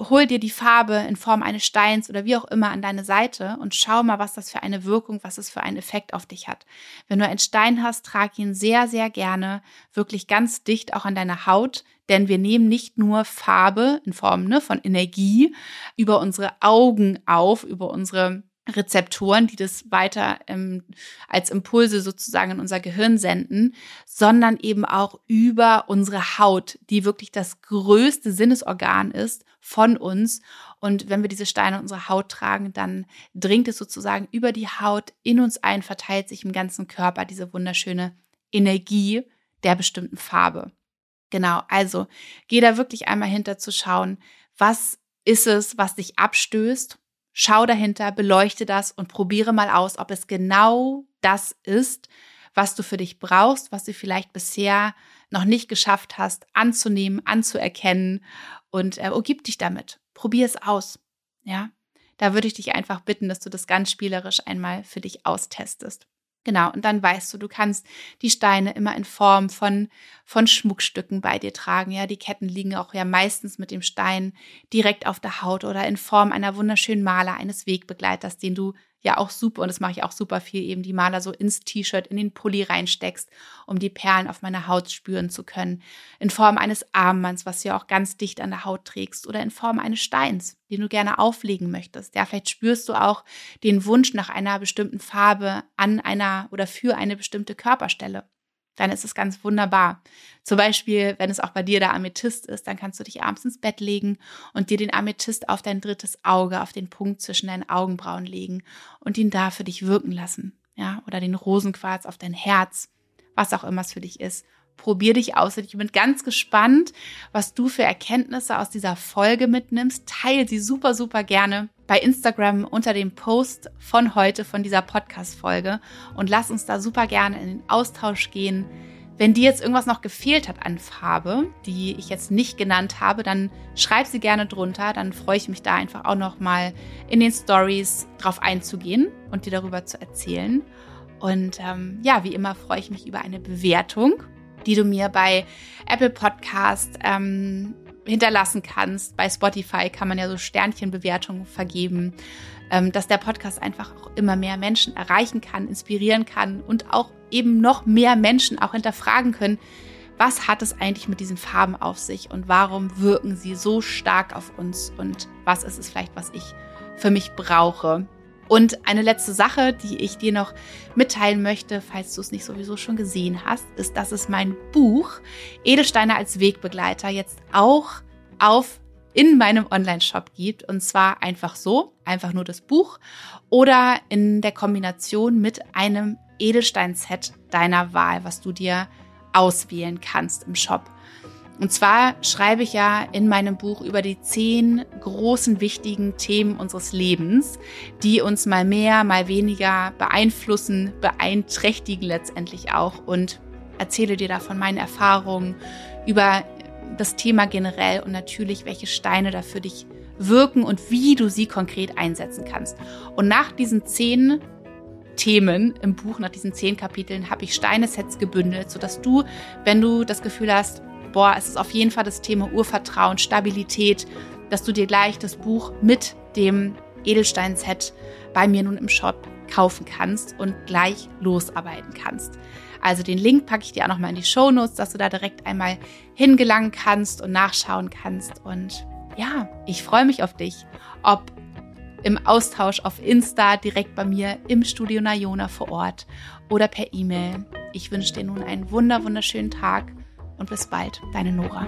hol dir die Farbe in Form eines Steins oder wie auch immer an deine Seite und schau mal, was das für eine Wirkung, was es für einen Effekt auf dich hat. Wenn du einen Stein hast, trag ihn sehr, sehr gerne wirklich ganz dicht auch an deine Haut, denn wir nehmen nicht nur Farbe in Form ne, von Energie über unsere Augen auf, über unsere Rezeptoren, die das weiter ähm, als Impulse sozusagen in unser Gehirn senden, sondern eben auch über unsere Haut, die wirklich das größte Sinnesorgan ist von uns. Und wenn wir diese Steine in unserer Haut tragen, dann dringt es sozusagen über die Haut in uns ein, verteilt sich im ganzen Körper diese wunderschöne Energie der bestimmten Farbe. Genau, also geh da wirklich einmal hinter zu schauen, was ist es, was dich abstößt Schau dahinter, beleuchte das und probiere mal aus, ob es genau das ist, was du für dich brauchst, was du vielleicht bisher noch nicht geschafft hast, anzunehmen, anzuerkennen und äh, umgib dich damit. Probier es aus. Ja, da würde ich dich einfach bitten, dass du das ganz spielerisch einmal für dich austestest. Genau, und dann weißt du, du kannst die Steine immer in Form von, von Schmuckstücken bei dir tragen. Ja, die Ketten liegen auch ja meistens mit dem Stein direkt auf der Haut oder in Form einer wunderschönen Maler, eines Wegbegleiters, den du ja auch super, und das mache ich auch super viel, eben die Maler so ins T-Shirt, in den Pulli reinsteckst, um die Perlen auf meiner Haut spüren zu können. In Form eines Armbands, was du ja auch ganz dicht an der Haut trägst, oder in Form eines Steins, den du gerne auflegen möchtest. Ja, vielleicht spürst du auch den Wunsch nach einer bestimmten Farbe an einer oder für eine bestimmte Körperstelle dann ist es ganz wunderbar. Zum Beispiel, wenn es auch bei dir der Amethyst ist, dann kannst du dich abends ins Bett legen und dir den Amethyst auf dein drittes Auge, auf den Punkt zwischen deinen Augenbrauen legen und ihn da für dich wirken lassen. Ja, oder den Rosenquarz auf dein Herz, was auch immer es für dich ist probier dich aus. Ich bin ganz gespannt, was du für Erkenntnisse aus dieser Folge mitnimmst. Teil sie super, super gerne bei Instagram unter dem Post von heute, von dieser Podcast-Folge. Und lass uns da super gerne in den Austausch gehen. Wenn dir jetzt irgendwas noch gefehlt hat an Farbe, die ich jetzt nicht genannt habe, dann schreib sie gerne drunter. Dann freue ich mich da einfach auch noch mal in den Stories drauf einzugehen und dir darüber zu erzählen. Und ähm, ja, wie immer freue ich mich über eine Bewertung, die du mir bei Apple Podcast ähm, hinterlassen kannst. Bei Spotify kann man ja so Sternchenbewertungen vergeben, ähm, dass der Podcast einfach auch immer mehr Menschen erreichen kann, inspirieren kann und auch eben noch mehr Menschen auch hinterfragen können, was hat es eigentlich mit diesen Farben auf sich und warum wirken sie so stark auf uns und was ist es vielleicht, was ich für mich brauche. Und eine letzte Sache, die ich dir noch mitteilen möchte, falls du es nicht sowieso schon gesehen hast, ist, dass es mein Buch Edelsteine als Wegbegleiter jetzt auch auf in meinem Online-Shop gibt. Und zwar einfach so, einfach nur das Buch oder in der Kombination mit einem Edelstein-Set deiner Wahl, was du dir auswählen kannst im Shop. Und zwar schreibe ich ja in meinem Buch über die zehn großen wichtigen Themen unseres Lebens, die uns mal mehr, mal weniger beeinflussen, beeinträchtigen letztendlich auch und erzähle dir davon meine Erfahrungen über das Thema generell und natürlich, welche Steine da für dich wirken und wie du sie konkret einsetzen kannst. Und nach diesen zehn Themen im Buch, nach diesen zehn Kapiteln, habe ich Steinesets gebündelt, sodass du, wenn du das Gefühl hast, es ist auf jeden Fall das Thema Urvertrauen, Stabilität, dass du dir gleich das Buch mit dem Edelstein-Set bei mir nun im Shop kaufen kannst und gleich losarbeiten kannst. Also den Link packe ich dir auch nochmal in die Show Notes, dass du da direkt einmal hingelangen kannst und nachschauen kannst. Und ja, ich freue mich auf dich, ob im Austausch auf Insta, direkt bei mir im Studio Nayona vor Ort oder per E-Mail. Ich wünsche dir nun einen wunder, wunderschönen Tag und bis bald, deine Nora.